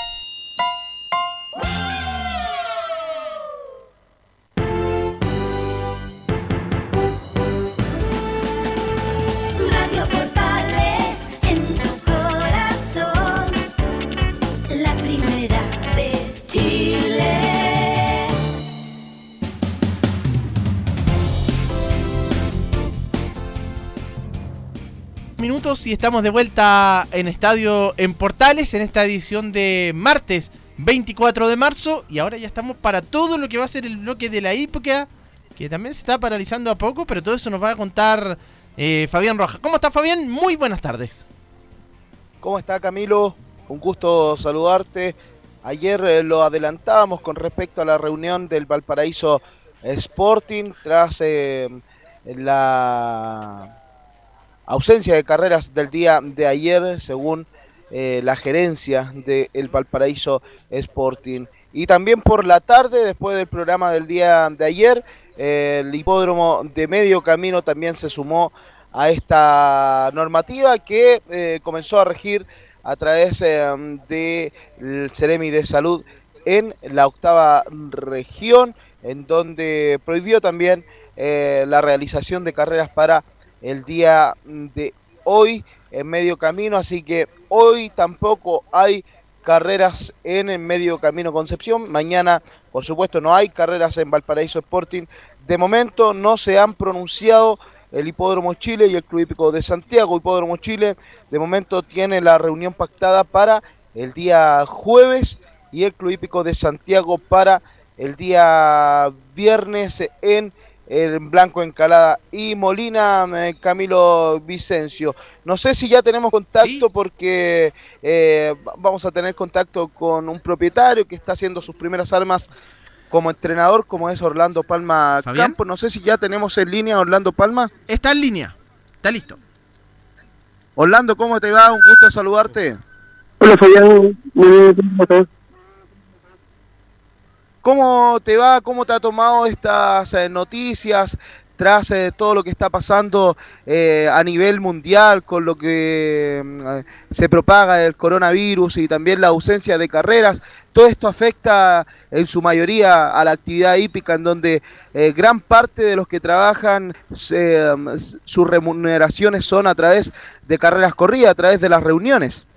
Y estamos de vuelta en Estadio en Portales en esta edición de martes 24 de marzo y ahora ya estamos para todo lo que va a ser el bloque de la época que también se está paralizando a poco, pero todo eso nos va a contar eh, Fabián Rojas. ¿Cómo está Fabián? Muy buenas tardes. ¿Cómo está Camilo? Un gusto saludarte. Ayer eh, lo adelantábamos con respecto a la reunión del Valparaíso Sporting tras eh, la ausencia de carreras del día de ayer, según eh, la gerencia del Valparaíso Sporting. Y también por la tarde, después del programa del día de ayer, eh, el hipódromo de medio camino también se sumó a esta normativa que eh, comenzó a regir a través del Ceremi de Salud en la octava región, en donde prohibió también eh, la realización de carreras para el día de hoy en medio camino, así que hoy tampoco hay carreras en el medio camino Concepción, mañana por supuesto no hay carreras en Valparaíso Sporting, de momento no se han pronunciado el Hipódromo Chile y el Club Hípico de Santiago, Hipódromo Chile, de momento tiene la reunión pactada para el día jueves y el Club Hípico de Santiago para el día viernes en en Blanco Encalada y Molina, eh, Camilo Vicencio. No sé si ya tenemos contacto porque eh, vamos a tener contacto con un propietario que está haciendo sus primeras armas como entrenador, como es Orlando Palma ¿Fabián? Campos. No sé si ya tenemos en línea Orlando Palma. Está en línea, está listo. Orlando, ¿cómo te va? Un gusto saludarte. Hola Fabián, muy bien, ¿cómo estás? ¿Cómo te va? ¿Cómo te ha tomado estas eh, noticias tras eh, todo lo que está pasando eh, a nivel mundial con lo que mm, eh, se propaga el coronavirus y también la ausencia de carreras? Todo esto afecta en su mayoría a la actividad hípica en donde eh, gran parte de los que trabajan mm, sus remuneraciones son a través de carreras corridas, a través de las reuniones.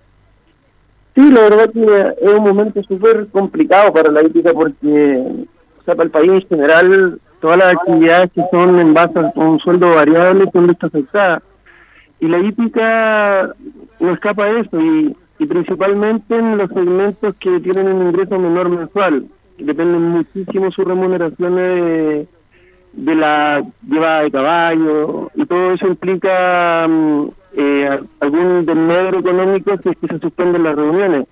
Sí, la verdad que es un momento súper complicado para la hípica porque, o sea, para el país en general, todas las actividades que son en base a un sueldo variable son vistas afectadas. Y la hípica no escapa de eso, y, y principalmente en los segmentos que tienen un ingreso menor mensual, que dependen muchísimo sus remuneraciones de, de la llevada de caballo, y todo eso implica mm, eh, algún desmedro económico si es que se suspenden las reuniones.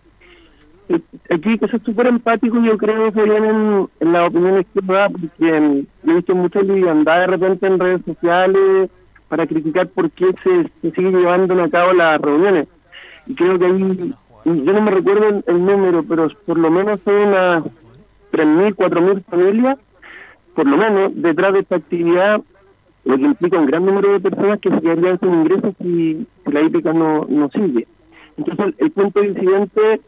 Aquí hay que ser súper empático, yo creo vienen en las opiniones que da, porque mm, yo he visto mucha liviandad de repente en redes sociales para criticar por qué se, sigue llevando a cabo las reuniones. Y creo que ahí, yo no me recuerdo el, el número, pero por lo menos son unas 3.000, 4.000 familias, por lo menos, detrás de esta actividad, lo que implica un gran número de personas que se quedarían sin ingresos si, la hípica no, no sigue. Entonces, el, el punto de incidente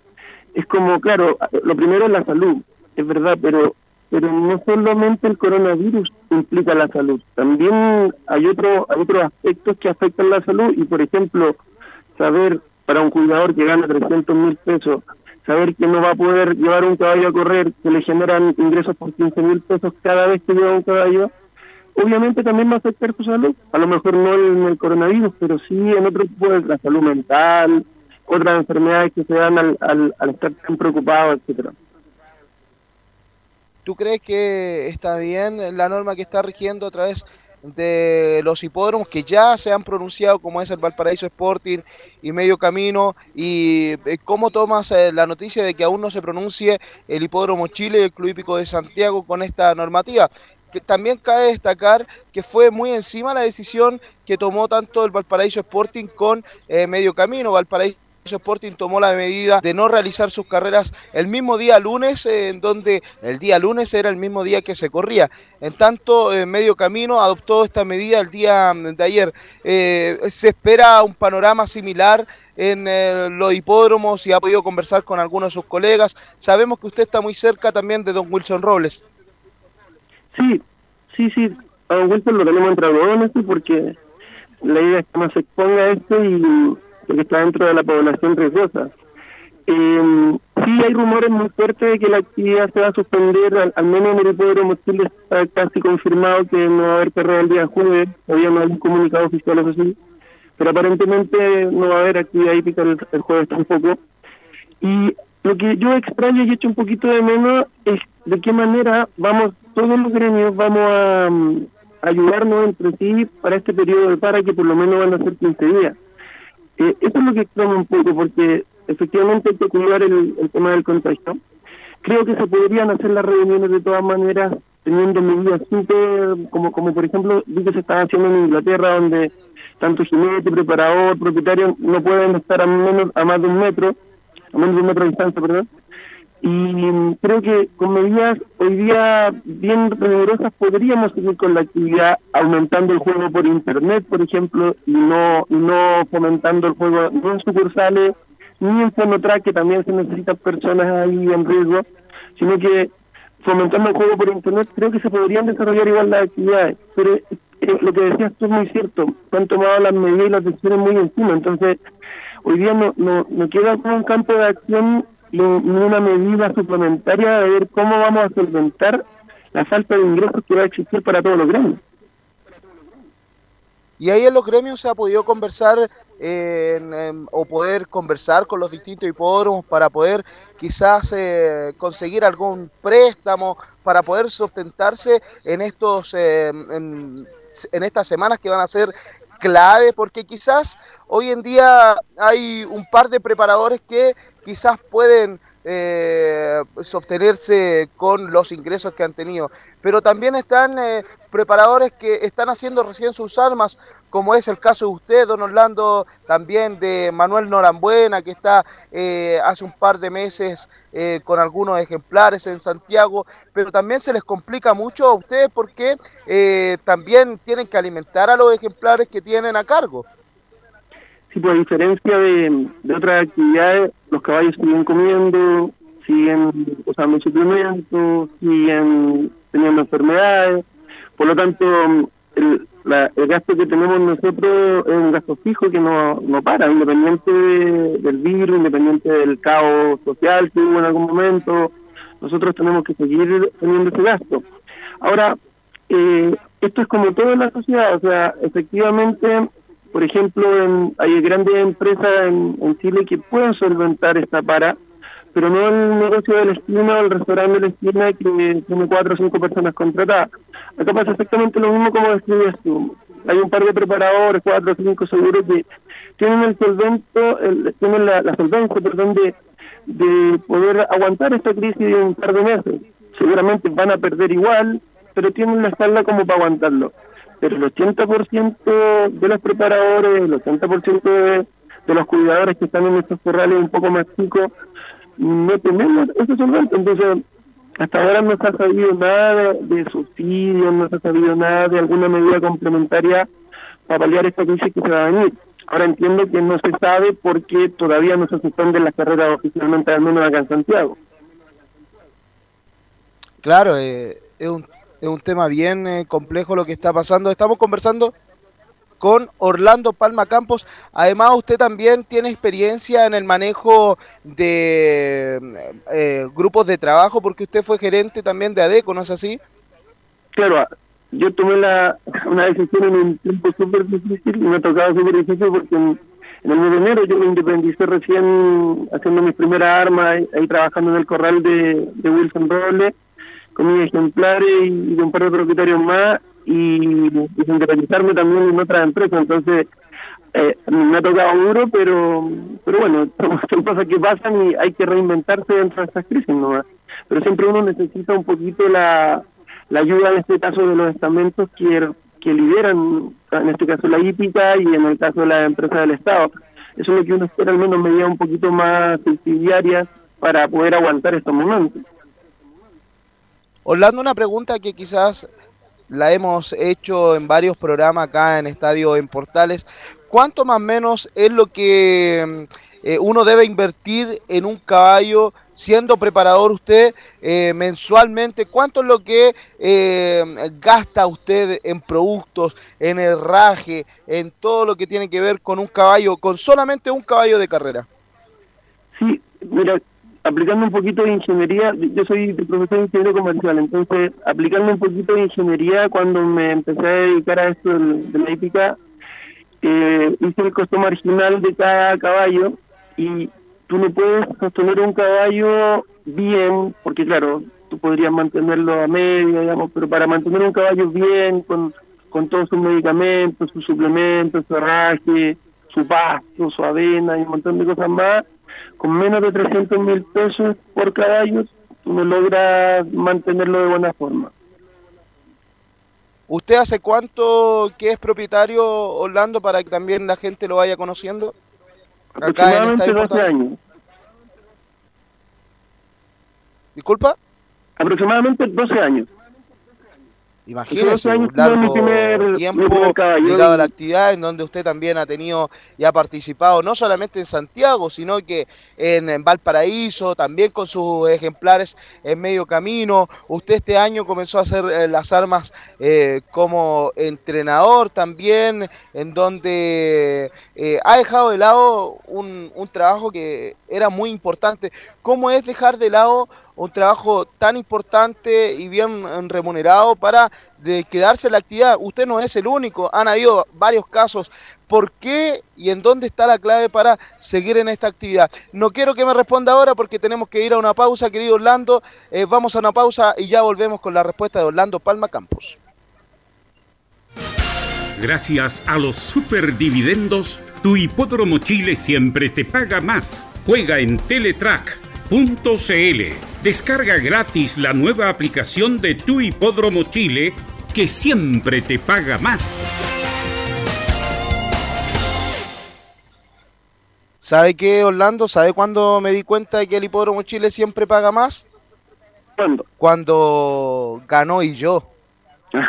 es como, claro, lo primero es la salud, es verdad, pero pero no solamente el coronavirus implica la salud, también hay otro, hay otros aspectos que afectan la salud y, por ejemplo, saber para un cuidador que gana 300 mil pesos, saber que no va a poder llevar un caballo a correr, que le generan ingresos por 15 mil pesos cada vez que lleva un caballo, obviamente también va a afectar su salud. A lo mejor no en el coronavirus, pero sí en otro tipo de la salud mental, otras enfermedades que se dan al, al, al estar tan preocupado, etcétera. ¿Tú crees que está bien la norma que está rigiendo a través de los hipódromos que ya se han pronunciado, como es el Valparaíso Sporting y Medio Camino? ¿Y eh, cómo tomas eh, la noticia de que aún no se pronuncie el Hipódromo Chile y el Club Hípico de Santiago con esta normativa? También cabe destacar que fue muy encima la decisión que tomó tanto el Valparaíso Sporting con eh, Medio Camino. Valparaíso Sporting tomó la medida de no realizar sus carreras el mismo día lunes, eh, en donde el día lunes era el mismo día que se corría. En tanto, eh, Medio Camino adoptó esta medida el día mm, de ayer. Eh, se espera un panorama similar en los hipódromos y ha podido conversar con algunos de sus colegas. Sabemos que usted está muy cerca también de don Wilson Robles. Sí, sí, sí, a Don Wilson lo tenemos entre algodones porque la idea es que no se exponga esto y porque está dentro de la población riesgosa. Eh, sí hay rumores muy fuertes de que la actividad se va a suspender, al, menos en el hipódromo Chile está casi confirmado que no va a haber carrera el día jueves, todavía no hay un comunicado oficial eso sí, pero aparentemente no va a haber actividad hípica el, el jueves tampoco. Y lo que yo extraño y echo un poquito de menos es de qué manera vamos, todos los gremios vamos a, mm, ayudarnos entre sí para este periodo de para que por lo menos van a ser 15 días. Eh, eso es lo que extraño un poco porque efectivamente hay que el, el tema del contagio. Creo que se podrían hacer las reuniones de todas maneras teniendo medidas súper, como, como por ejemplo, vi que se estaba haciendo en Inglaterra donde tanto jinete, preparador, propietario no pueden estar a menos a más de un metro, a menos de un metro de distancia, perdón. Y mm, creo que con medidas hoy día bien rigurosas podríamos seguir con la actividad aumentando el juego por internet, por ejemplo, y no no fomentando el juego ni en sucursales, ni en Fonotrack, que también se necesitan personas ahí en riesgo, sino que fomentando el juego por internet creo que se podrían desarrollar igual las actividades. Pero eh, lo que decías tú es muy cierto, han tomado las medidas y las decisiones muy encima, entonces hoy día no, no, no queda como un campo de acción ni una medida suplementaria de ver cómo vamos a solventar la falta de ingresos que va a existir para todos los gremios. Y ahí en los gremios se ha podido conversar eh, en, o poder conversar con los distintos hipódromos para poder quizás eh, conseguir algún préstamo para poder sustentarse en estos eh, en, en estas semanas que van a ser clave porque quizás hoy en día hay un par de preparadores que quizás pueden eh, sostenerse con los ingresos que han tenido. Pero también están eh, preparadores que están haciendo recién sus armas, como es el caso de usted, don Orlando, también de Manuel Norambuena, que está eh, hace un par de meses eh, con algunos ejemplares en Santiago, pero también se les complica mucho a ustedes porque eh, también tienen que alimentar a los ejemplares que tienen a cargo. Sí, pues a diferencia de, de otras actividades, los caballos siguen comiendo, siguen usando suplementos, siguen teniendo enfermedades, por lo tanto, el, el gasto que tenemos nosotros es un gasto fijo que no, no para, independiente de- del virus, independiente del caos social que hubo en algún momento, nosotros tenemos que seguir teniendo ese gasto. Ahora, eh, esto es como todo en la sociedad, o sea, efectivamente, por ejemplo, en- hay grandes empresas en, en Chile que pueden solventar esta para, pero no el negocio de la esquina o el restaurante de la esquina que tiene cuatro o cinco personas contratadas. Acá pasa exactamente lo mismo como describías tú. hay un par de preparadores, cuatro o cinco seguros que tienen el solvento, el, tienen la, la solvencia, perdón, de, de poder aguantar esta crisis de un par de meses. Seguramente van a perder igual, pero tienen la espalda como para aguantarlo. Pero el 80% de los preparadores, el 80% de, de los cuidadores que están en estos corrales un poco más chicos, no tenemos ese solvente. Entonces, hasta ahora no se ha sabido nada de, de subsidios, no se ha sabido nada de alguna medida complementaria para paliar esta crisis que se va a venir. Ahora entiendo que no se sabe porque todavía no se suspenden las carreras oficialmente, al menos acá en Santiago. Claro, eh, es, un, es un tema bien eh, complejo lo que está pasando. Estamos conversando con Orlando Palma Campos. Además, usted también tiene experiencia en el manejo de eh, grupos de trabajo, porque usted fue gerente también de ADECO, ¿no es así? Claro, yo tomé la, una decisión en un tiempo súper difícil y me ha tocado súper difícil porque en, en el mes de enero yo me independicé recién haciendo mis primeras armas, ahí, ahí trabajando en el corral de, de Wilson Robles, con ejemplares y de un par de propietarios más y, y también en otras empresas. Entonces, eh, me ha tocado duro, pero pero bueno, son cosas que pasan y hay que reinventarse dentro de estas crisis ¿no? Pero siempre uno necesita un poquito la, la ayuda, en este caso, de los estamentos que, que lideran, en este caso la hípica y en el caso de las empresas del Estado. Eso es lo que uno espera, al menos medidas un poquito más subsidiarias para poder aguantar estos momentos. Orlando, una pregunta que quizás la hemos hecho en varios programas acá en Estadio en Portales. ¿Cuánto más o menos es lo que eh, uno debe invertir en un caballo siendo preparador usted eh, mensualmente? ¿Cuánto es lo que eh, gasta usted en productos, en herraje, en todo lo que tiene que ver con un caballo, con solamente un caballo de carrera? Sí, mira, aplicando un poquito de ingeniería, yo soy profesor de ingeniero comercial, entonces aplicando un poquito de ingeniería cuando me empecé a dedicar a esto de la hípica, eh, hice el costo marginal de cada caballo y tú no puedes sostener un caballo bien, porque claro, tú podrías mantenerlo a medio, digamos, pero para mantener un caballo bien, con, con todos sus medicamentos, sus suplementos, su herraje, su pasto, su avena y un montón de cosas más, con menos de 300 mil pesos por caballo, tú no logras mantenerlo de buena forma. ¿Usted hace cuánto que es propietario, Orlando, para que también la gente lo vaya conociendo? Acá en Aproximadamente Estadio 12 Portales. años. ¿Disculpa? Aproximadamente 12 años. Imagínese, Hace 12 años un largo primer- tiempo ligado a la actividad en donde usted también ha tenido y ha participado no solamente en Santiago, sino que en, en Valparaíso, también con sus ejemplares en medio camino. Usted este año comenzó a hacer eh, las armas eh, como entrenador también, en donde eh, ha dejado de lado un, un trabajo que era muy importante. ¿Cómo es dejar de lado un trabajo tan importante y bien eh, remunerado para quedarse en la actividad? Usted no es el único, han habido varios casos. ¿Por qué y en dónde está la clave para seguir en esta actividad? No quiero que me responda ahora porque tenemos que ir a una pausa, querido Orlando. Eh, vamos a una pausa y ya volvemos con la respuesta de Orlando Palma Campos. Gracias a los superdividendos, tu hipódromo Chile siempre te paga más. Juega en Teletrack.cl. Descarga gratis la nueva aplicación de tu hipódromo Chile que siempre te paga más. ¿Sabe qué, Orlando? ¿Sabe cuándo me di cuenta de que el Hipódromo Chile siempre paga más? ¿Cuándo? Cuando ganó y yo.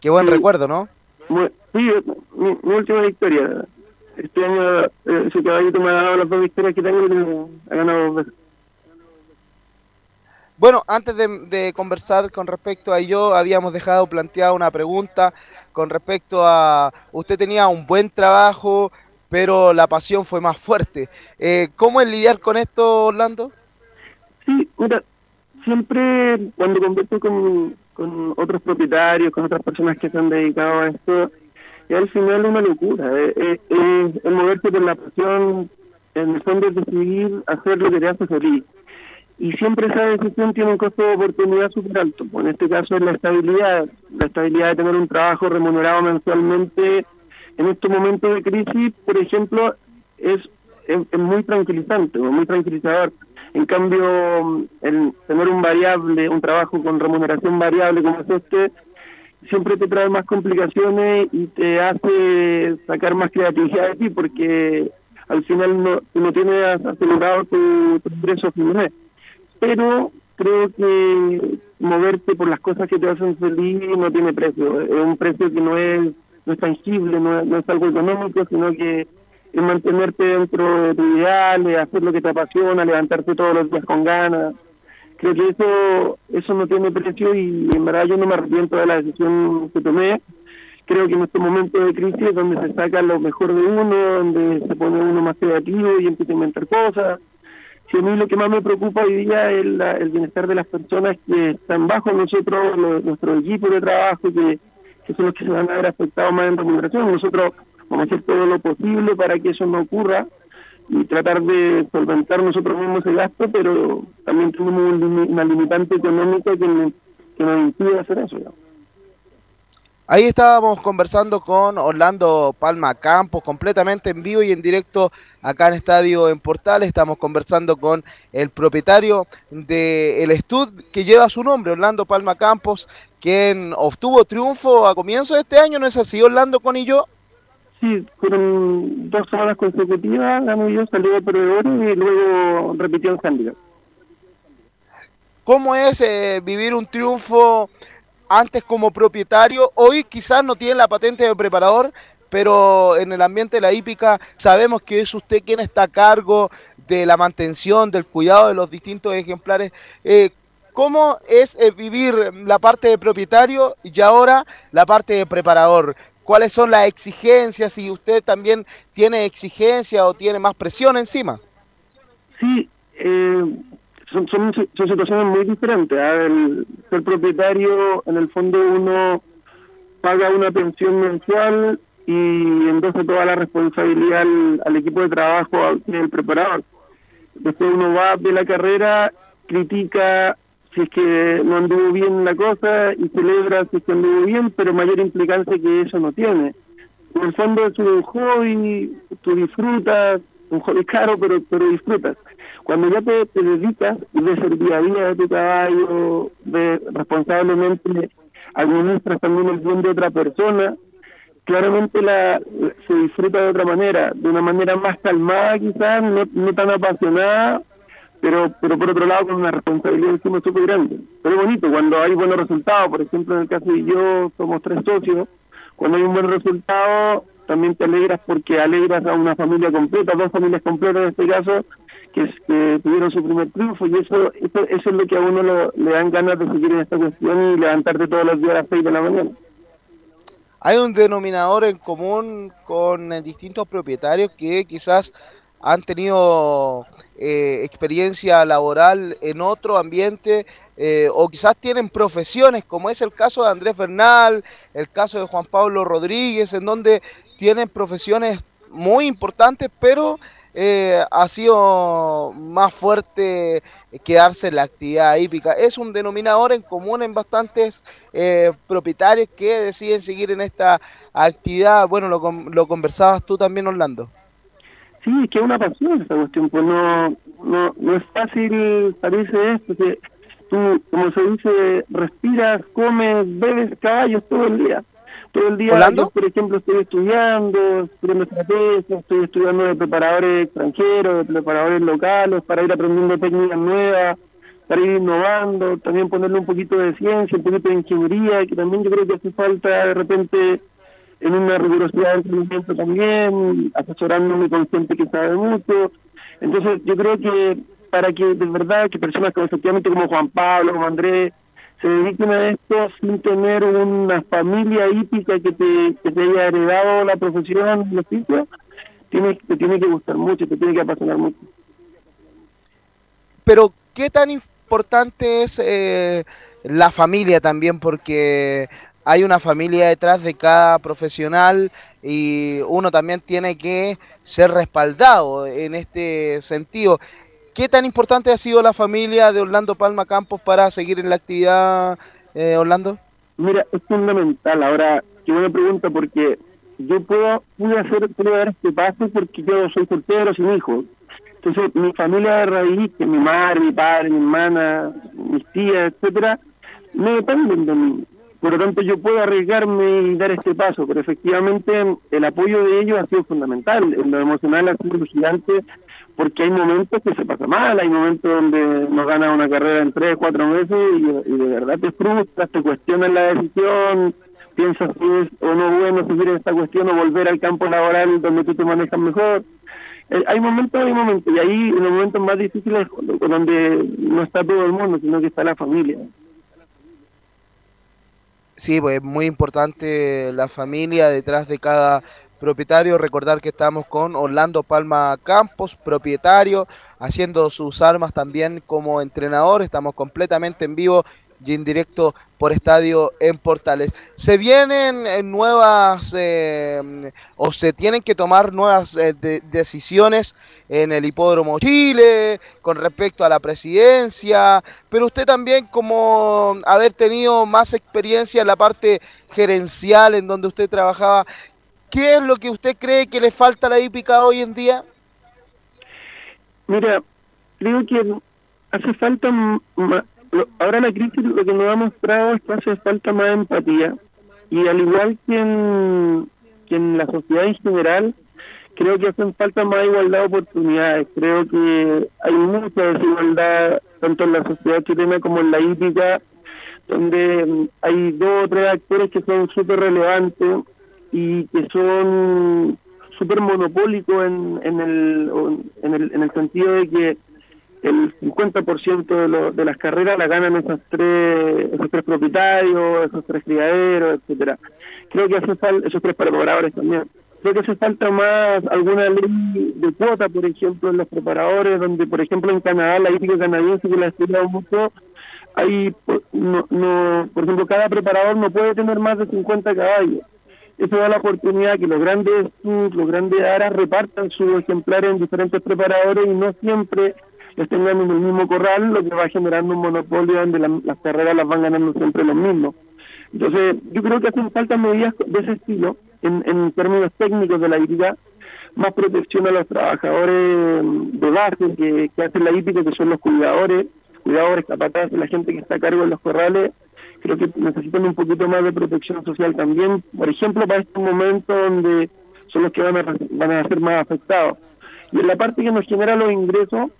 Qué buen Sí. recuerdo, ¿no? Sí, mi, mi última victoria. Este año eh, ese caballito me ha dado las dos victorias que tengo y ha ganado dos veces. Bueno, antes de, de conversar con respecto a ello, habíamos dejado planteada una pregunta con respecto a usted tenía un buen trabajo, pero la pasión fue más fuerte. Eh, ¿Cómo es lidiar con esto, Orlando? Sí, mira, siempre cuando converso con, con otros propietarios, con otras personas que se han dedicado a esto, y al final es una locura. Es, es, es moverse por la pasión, en el fondo es decidir hacer lo que te hace feliz. y siempre esa decisión tiene un costo de oportunidad súper alto. Pues en este caso es la estabilidad, la estabilidad de tener un trabajo remunerado mensualmente en estos momentos de crisis, por ejemplo, es, es, es muy tranquilizante, o muy tranquilizador. En cambio, el tener un variable, un trabajo con remuneración variable como es este, siempre te trae más complicaciones y te hace sacar más creatividad de ti porque al final no, no tienes asegurado tu, tu ingreso a fin de mes. Pero creo que moverte por las cosas que te hacen feliz no tiene precio. Es un precio que no es, no es tangible, no es, no es algo económico, sino que es mantenerte dentro de tu ideal, de hacer lo que te apasiona, levantarte todos los días con ganas. Creo que eso eso no tiene precio y en verdad yo no me arrepiento de la decisión que tomé. Creo que en este momento de crisis donde se saca lo mejor de uno, donde se pone uno más creativo y empieza a inventar cosas. Si a mí lo que más me preocupa hoy día es la- el bienestar de las personas que están bajo nosotros, lo- nuestro equipo de trabajo, que, que son los que se van a ver afectados más en remuneración. Nosotros vamos a hacer todo lo posible para que eso no ocurra y tratar de solventar nosotros mismos el gasto, pero también limi- una limitante económica que, nos impide hacer eso. ¿no? Ahí estábamos conversando con Orlando Palma Campos, completamente en vivo y en directo acá en Estadio en Portales. Estamos conversando con el propietario del Estud que lleva su nombre, Orlando Palma Campos, quien obtuvo triunfo a comienzo de este año, ¿no es así, Orlando con y yo? Sí, fueron dos semanas consecutivas, ganó yo, salió de proveedores y luego repitió en handicap. ¿Cómo es eh, vivir un triunfo antes como propietario? Hoy quizás no tiene la patente de preparador, pero en el ambiente de la hípica sabemos que es usted quien está a cargo de la mantención, del cuidado de los distintos ejemplares. Eh, ¿Cómo es eh, vivir la parte de propietario y ahora la parte de preparador? ¿Cuáles son las exigencias? Si usted también tiene exigencia o tiene más presión encima. Sí, eh, son, son, situaciones muy diferentes. ¿ah? El ser propietario, en el fondo uno paga una pensión mensual y entonces toda la responsabilidad al, equipo de trabajo, al el preparador. Después uno va de la carrera, critica si es que no anduvo bien la cosa y celebra si es que anduvo bien, pero mayor implicancia que eso no tiene. En el fondo es un hobby, tú disfrutas, un hobby caro, pero pero disfrutas. Cuando ya te, dedicas y ves el día a día de tu caballo, ves responsablemente administras también el bien de otra persona, claramente la, se disfruta de otra manera, de una manera más calmada quizás, no tan apasionada, pero pero por otro lado con una responsabilidad encima súper grande. Pero bonito cuando hay buenos resultados, por ejemplo en el caso de yo, somos tres socios, cuando hay un buen resultado también te alegras porque alegras a una familia completa, dos familias completas en este caso, que tuvieron su primer triunfo y eso, eso, eso es lo que a uno lo- le dan ganas de seguir en esta cuestión y levantarte todos los días a las seis de la mañana. hay un denominador en común con eh, distintos propietarios que quizás han tenido eh, experiencia laboral en otro ambiente eh, o quizás tienen profesiones, como es el caso de Andrés Bernal, el caso de Juan Pablo Rodríguez, en donde tienen profesiones muy importantes, pero eh, ha sido más fuerte quedarse en la actividad hípica. Es un denominador en común en bastantes eh, propietarios que deciden seguir en esta actividad. Bueno, lo, lo conversabas tú también, Orlando. Sí, es que es una pasión esta cuestión, pues no, no, no es fácil salirse esto, que tú, como se dice, respiras, comes, bebes caballos todo el día. Todo el día, yo, por ejemplo, estoy estudiando, estudiando estrategia, estoy estudiando de preparadores extranjeros, de preparadores locales, para ir aprendiendo técnicas nuevas, para ir innovando, también ponerle un poquito de ciencia, un poquito de ingeniería, que también yo creo que hace falta de repente en una rigurosidad de entendimiento también, asesorándome con gente que sabe mucho. Entonces, yo creo que para que de verdad que personas como efectivamente como Juan Pablo, como Andrés, se dediquen a esto sin tener una familia hípica que te, te haya heredado la profesión, el oficio, te tiene que gustar mucho, te tiene que apasionar mucho. Pero, ¿qué tan importante es eh, la familia también? Porque hay una familia detrás de cada profesional y uno también tiene que ser respaldado en este sentido. ¿Qué tan importante ha sido la familia de Orlando Palma Campos para seguir en la actividad, eh, Orlando? Mira, es fundamental. Ahora, qué buena pregunta porque yo puedo, pude hacer, pude dar este paso porque yo soy soltero sin hijos. Entonces, mi familia de raíz, mi madre, mi padre, mi hermana, mis tías, etcétera, no dependen de mí. Por lo tanto, yo puedo arriesgarme y dar este paso, pero efectivamente el apoyo de ellos ha sido fundamental. En lo emocional ha sido gigante porque hay momentos que se pasa mal, hay momentos donde no ganas una carrera en tres, cuatro meses y, de verdad te frustras, te cuestionas la decisión, piensas si es o no bueno seguir esta cuestión o volver al campo laboral donde tú te manejas mejor. Eh, hay momentos, hay momentos, y ahí en los momentos más difíciles donde no está todo el mundo, sino que está la familia. Sí, pues es muy importante la familia detrás de cada propietario. Recordar que estamos con Orlando Palma Campos, propietario, haciendo sus armas también como entrenador. Estamos completamente en vivo y en directo por estadio en Portales. Se vienen eh, nuevas eh, o se tienen que tomar nuevas eh, de- decisiones en el Hipódromo Chile con respecto a la presidencia, pero usted también como haber tenido más experiencia en la parte gerencial en donde usted trabajaba, ¿qué es lo que usted cree que le falta a la hípica hoy en día? Mira, creo que hace falta, lo- ahora la crisis lo que nos ha mostrado es que hace falta más empatía y al igual que en, que en la sociedad en general, creo que hacen falta más igualdad de oportunidades. Creo que hay mucha desigualdad tanto en la sociedad chilena como en la hípica, donde mm, hay dos o tres actores que son súper relevantes y que son súper monopólicos en, en, el, en, el, en el sentido de que el 50% de, lo- de las carreras la ganan esos tres, esos tres propietarios, esos tres criaderos, etcétera. Creo que hace falta, esos tres preparadores también. Creo que hace falta más alguna ley de cuota, por ejemplo, en los preparadores, donde, por ejemplo, en Canadá, la hípica canadiense que la he estudiado mucho, hay, por- no, no, por ejemplo, cada preparador no puede tener más de 50 caballos. Eso da la oportunidad que los grandes los grandes aras repartan sus ejemplares en diferentes preparadores y no siempre los tengan en el mismo corral, lo que va generando un monopolio donde la- las carreras las van ganando siempre los mismos. Entonces, yo creo que hacen falta medidas de ese estilo, en, términos técnicos de la hípica, más protección a los trabajadores mm, de base que, hacen la hípica, que son los cuidadores, cuidadores, capataces, la gente que está a cargo de los corrales, creo que necesitan un poquito más de protección social también, por ejemplo, para este momento donde son los que van a, van a ser más afectados. Y en la parte que nos genera los ingresos,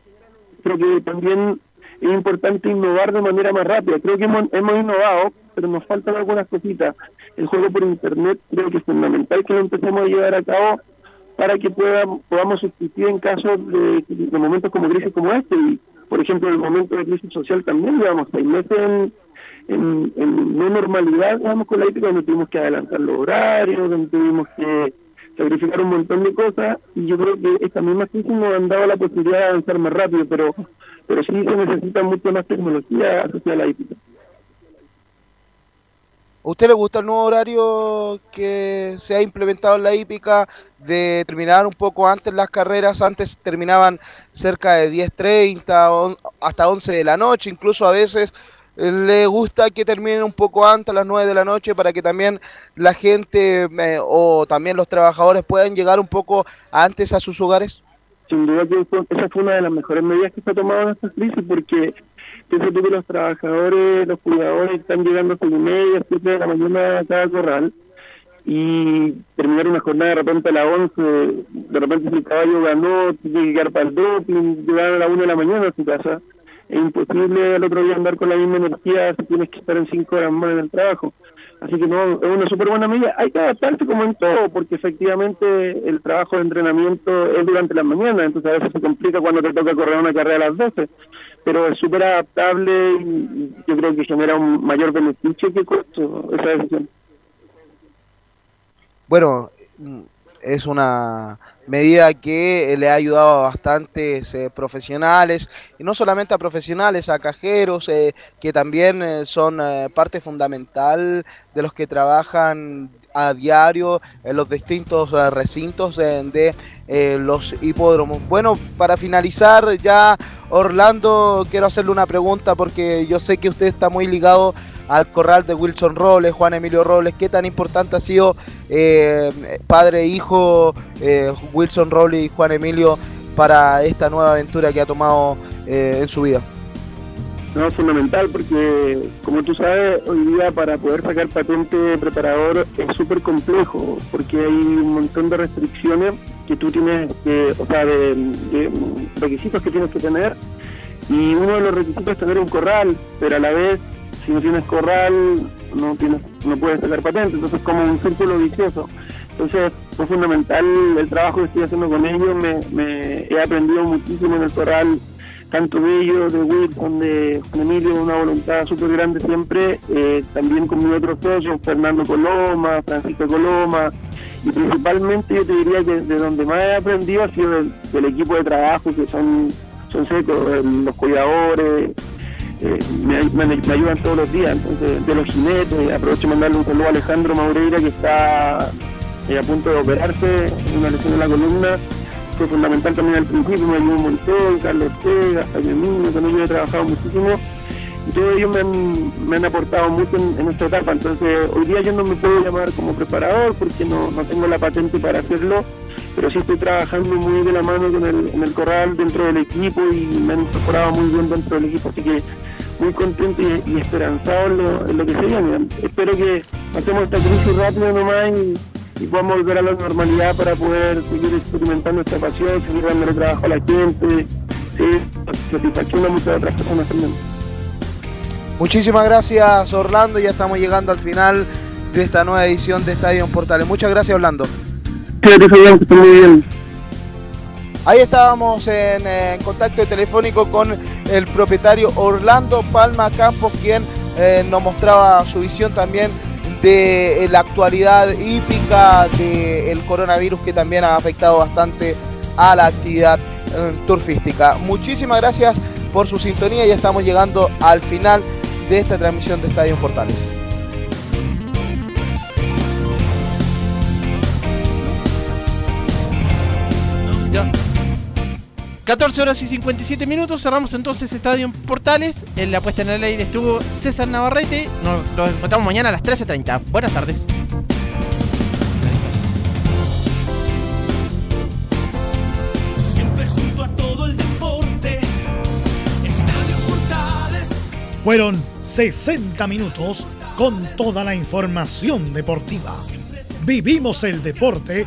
creo que también es importante innovar de manera más rápida. Creo que hemos, hemos innovado, pero nos faltan algunas cositas. El juego por internet creo que es fundamental que lo empecemos a llevar a cabo para que pueda, podamos subsistir en casos de, momentos como crisis como este. Y, por ejemplo, el momento de crisis social también llevamos seis meses en, en, en no normalidad, digamos, con la ética, donde tuvimos que adelantar los horarios, donde tuvimos que sacrificar un montón de cosas y yo creo que esta misma crisis nos han dado la posibilidad de avanzar más rápido, pero pero sí se necesita mucho más tecnología asociada a la ética. ¿A usted le gusta el nuevo horario que se ha implementado en la hípica de terminar un poco antes las carreras? Antes terminaban cerca de 10.30 o hasta 11 de la noche, incluso a veces le gusta que terminen un poco antes, a las 9 de la noche, para que también la gente eh, o también los trabajadores puedan llegar un poco antes a sus hogares. Sin duda que esa fue una de las mejores medidas que se ha tomado en esta crisis porque pienso que los trabajadores, los cuidadores están llegando a y media, siete de la mañana a cada corral y terminar una jornada de repente a las 11, de repente si el caballo ganó, tiene que quedar para el doping, llegar a la 1 de la mañana a su casa. Es imposible el otro día andar con la misma energía si tienes que estar en 5 horas más en el trabajo. Así que no, es una súper buena medida. Hay que adaptarse como en todo, porque efectivamente el trabajo de entrenamiento es durante la mañana, entonces a veces se complica cuando te toca correr una carrera a las 12, pero es súper adaptable y yo creo que genera un mayor beneficio que costo esa decisión. Bueno, es una medida que le ha ayudado a bastantes eh, profesionales, y no solamente a profesionales, a cajeros, eh, que también eh, son eh, parte fundamental de los que trabajan a diario en los distintos eh, recintos eh, de eh, los hipódromos. Bueno, para finalizar ya, Orlando, quiero hacerle una pregunta porque yo sé que usted está muy ligado al corral de Wilson Robles, Juan Emilio Robles. ¿Qué tan importante ha sido eh, padre e hijo eh, Wilson Robles y Juan Emilio para esta nueva aventura que ha tomado eh, en su vida? No, es fundamental porque, como tú sabes, hoy día para poder sacar patente de preparador es súper complejo porque hay un montón de restricciones que tú tienes que, o sea, de, de requisitos que tienes que tener y uno de los requisitos es tener un corral, pero a la vez, si no tienes corral, no tienes, no puedes sacar patente, entonces es como un círculo vicioso. Entonces fue fundamental el trabajo que estoy haciendo con ellos, me, me he aprendido muchísimo en el corral tanto de ellos, de Wilson, de Juan Emilio, una voluntad súper grande siempre, eh, también con mis otros socios, Fernando Coloma, Francisco Coloma, y principalmente yo te diría que de donde más he aprendido ha sido del, del equipo de trabajo, que son, son secos, eh, los cuidadores, eh, me, ayudan todos los días, entonces de los jinetes, aprovecho de mandarle un saludo a Alejandro Maureira que está eh, a punto de operarse, una lesión en la columna, fue fundamental también al principio, me ayudó montón, Carlos Ortega, Jaime Mino, con ellos he trabajado muchísimo y todos ellos me han, me han aportado mucho en, en esta etapa, entonces hoy día yo no me puedo llamar como preparador porque no, no tengo la patente para hacerlo, pero sí estoy trabajando muy de la mano con el, en el corral dentro del equipo y me han incorporado muy bien dentro del equipo, así que muy contento y, esperanzado en lo, en lo que se viene. Espero que pasemos esta crisis rápido nomás y, y podamos volver a la normalidad para poder seguir experimentando esta pasión, seguir dándole trabajo a la gente, satisfaciendo a muchas otras personas también. Muchísimas gracias Orlando, ya estamos llegando al final de esta nueva edición de Estadio en Portales. Muchas gracias Orlando. Que muy bien. Ahí estábamos en, eh, en contacto telefónico con el propietario Orlando Palma Campos, quien eh, nos mostraba su visión también de eh, la actualidad hípica del coronavirus que también ha afectado bastante a la actividad eh, turfística. Muchísimas gracias por su sintonía, ya estamos llegando al final de esta transmisión de Estadio en Portales. 14 horas y 57 minutos, cerramos entonces Estadio Portales. En la puesta en el aire estuvo César Navarrete. Nos, nos encontramos mañana a las 13.30. Buenas tardes. Siempre junto a todo el deporte. Estadio Portales. Fueron 60 minutos con toda la información deportiva. Vivimos el deporte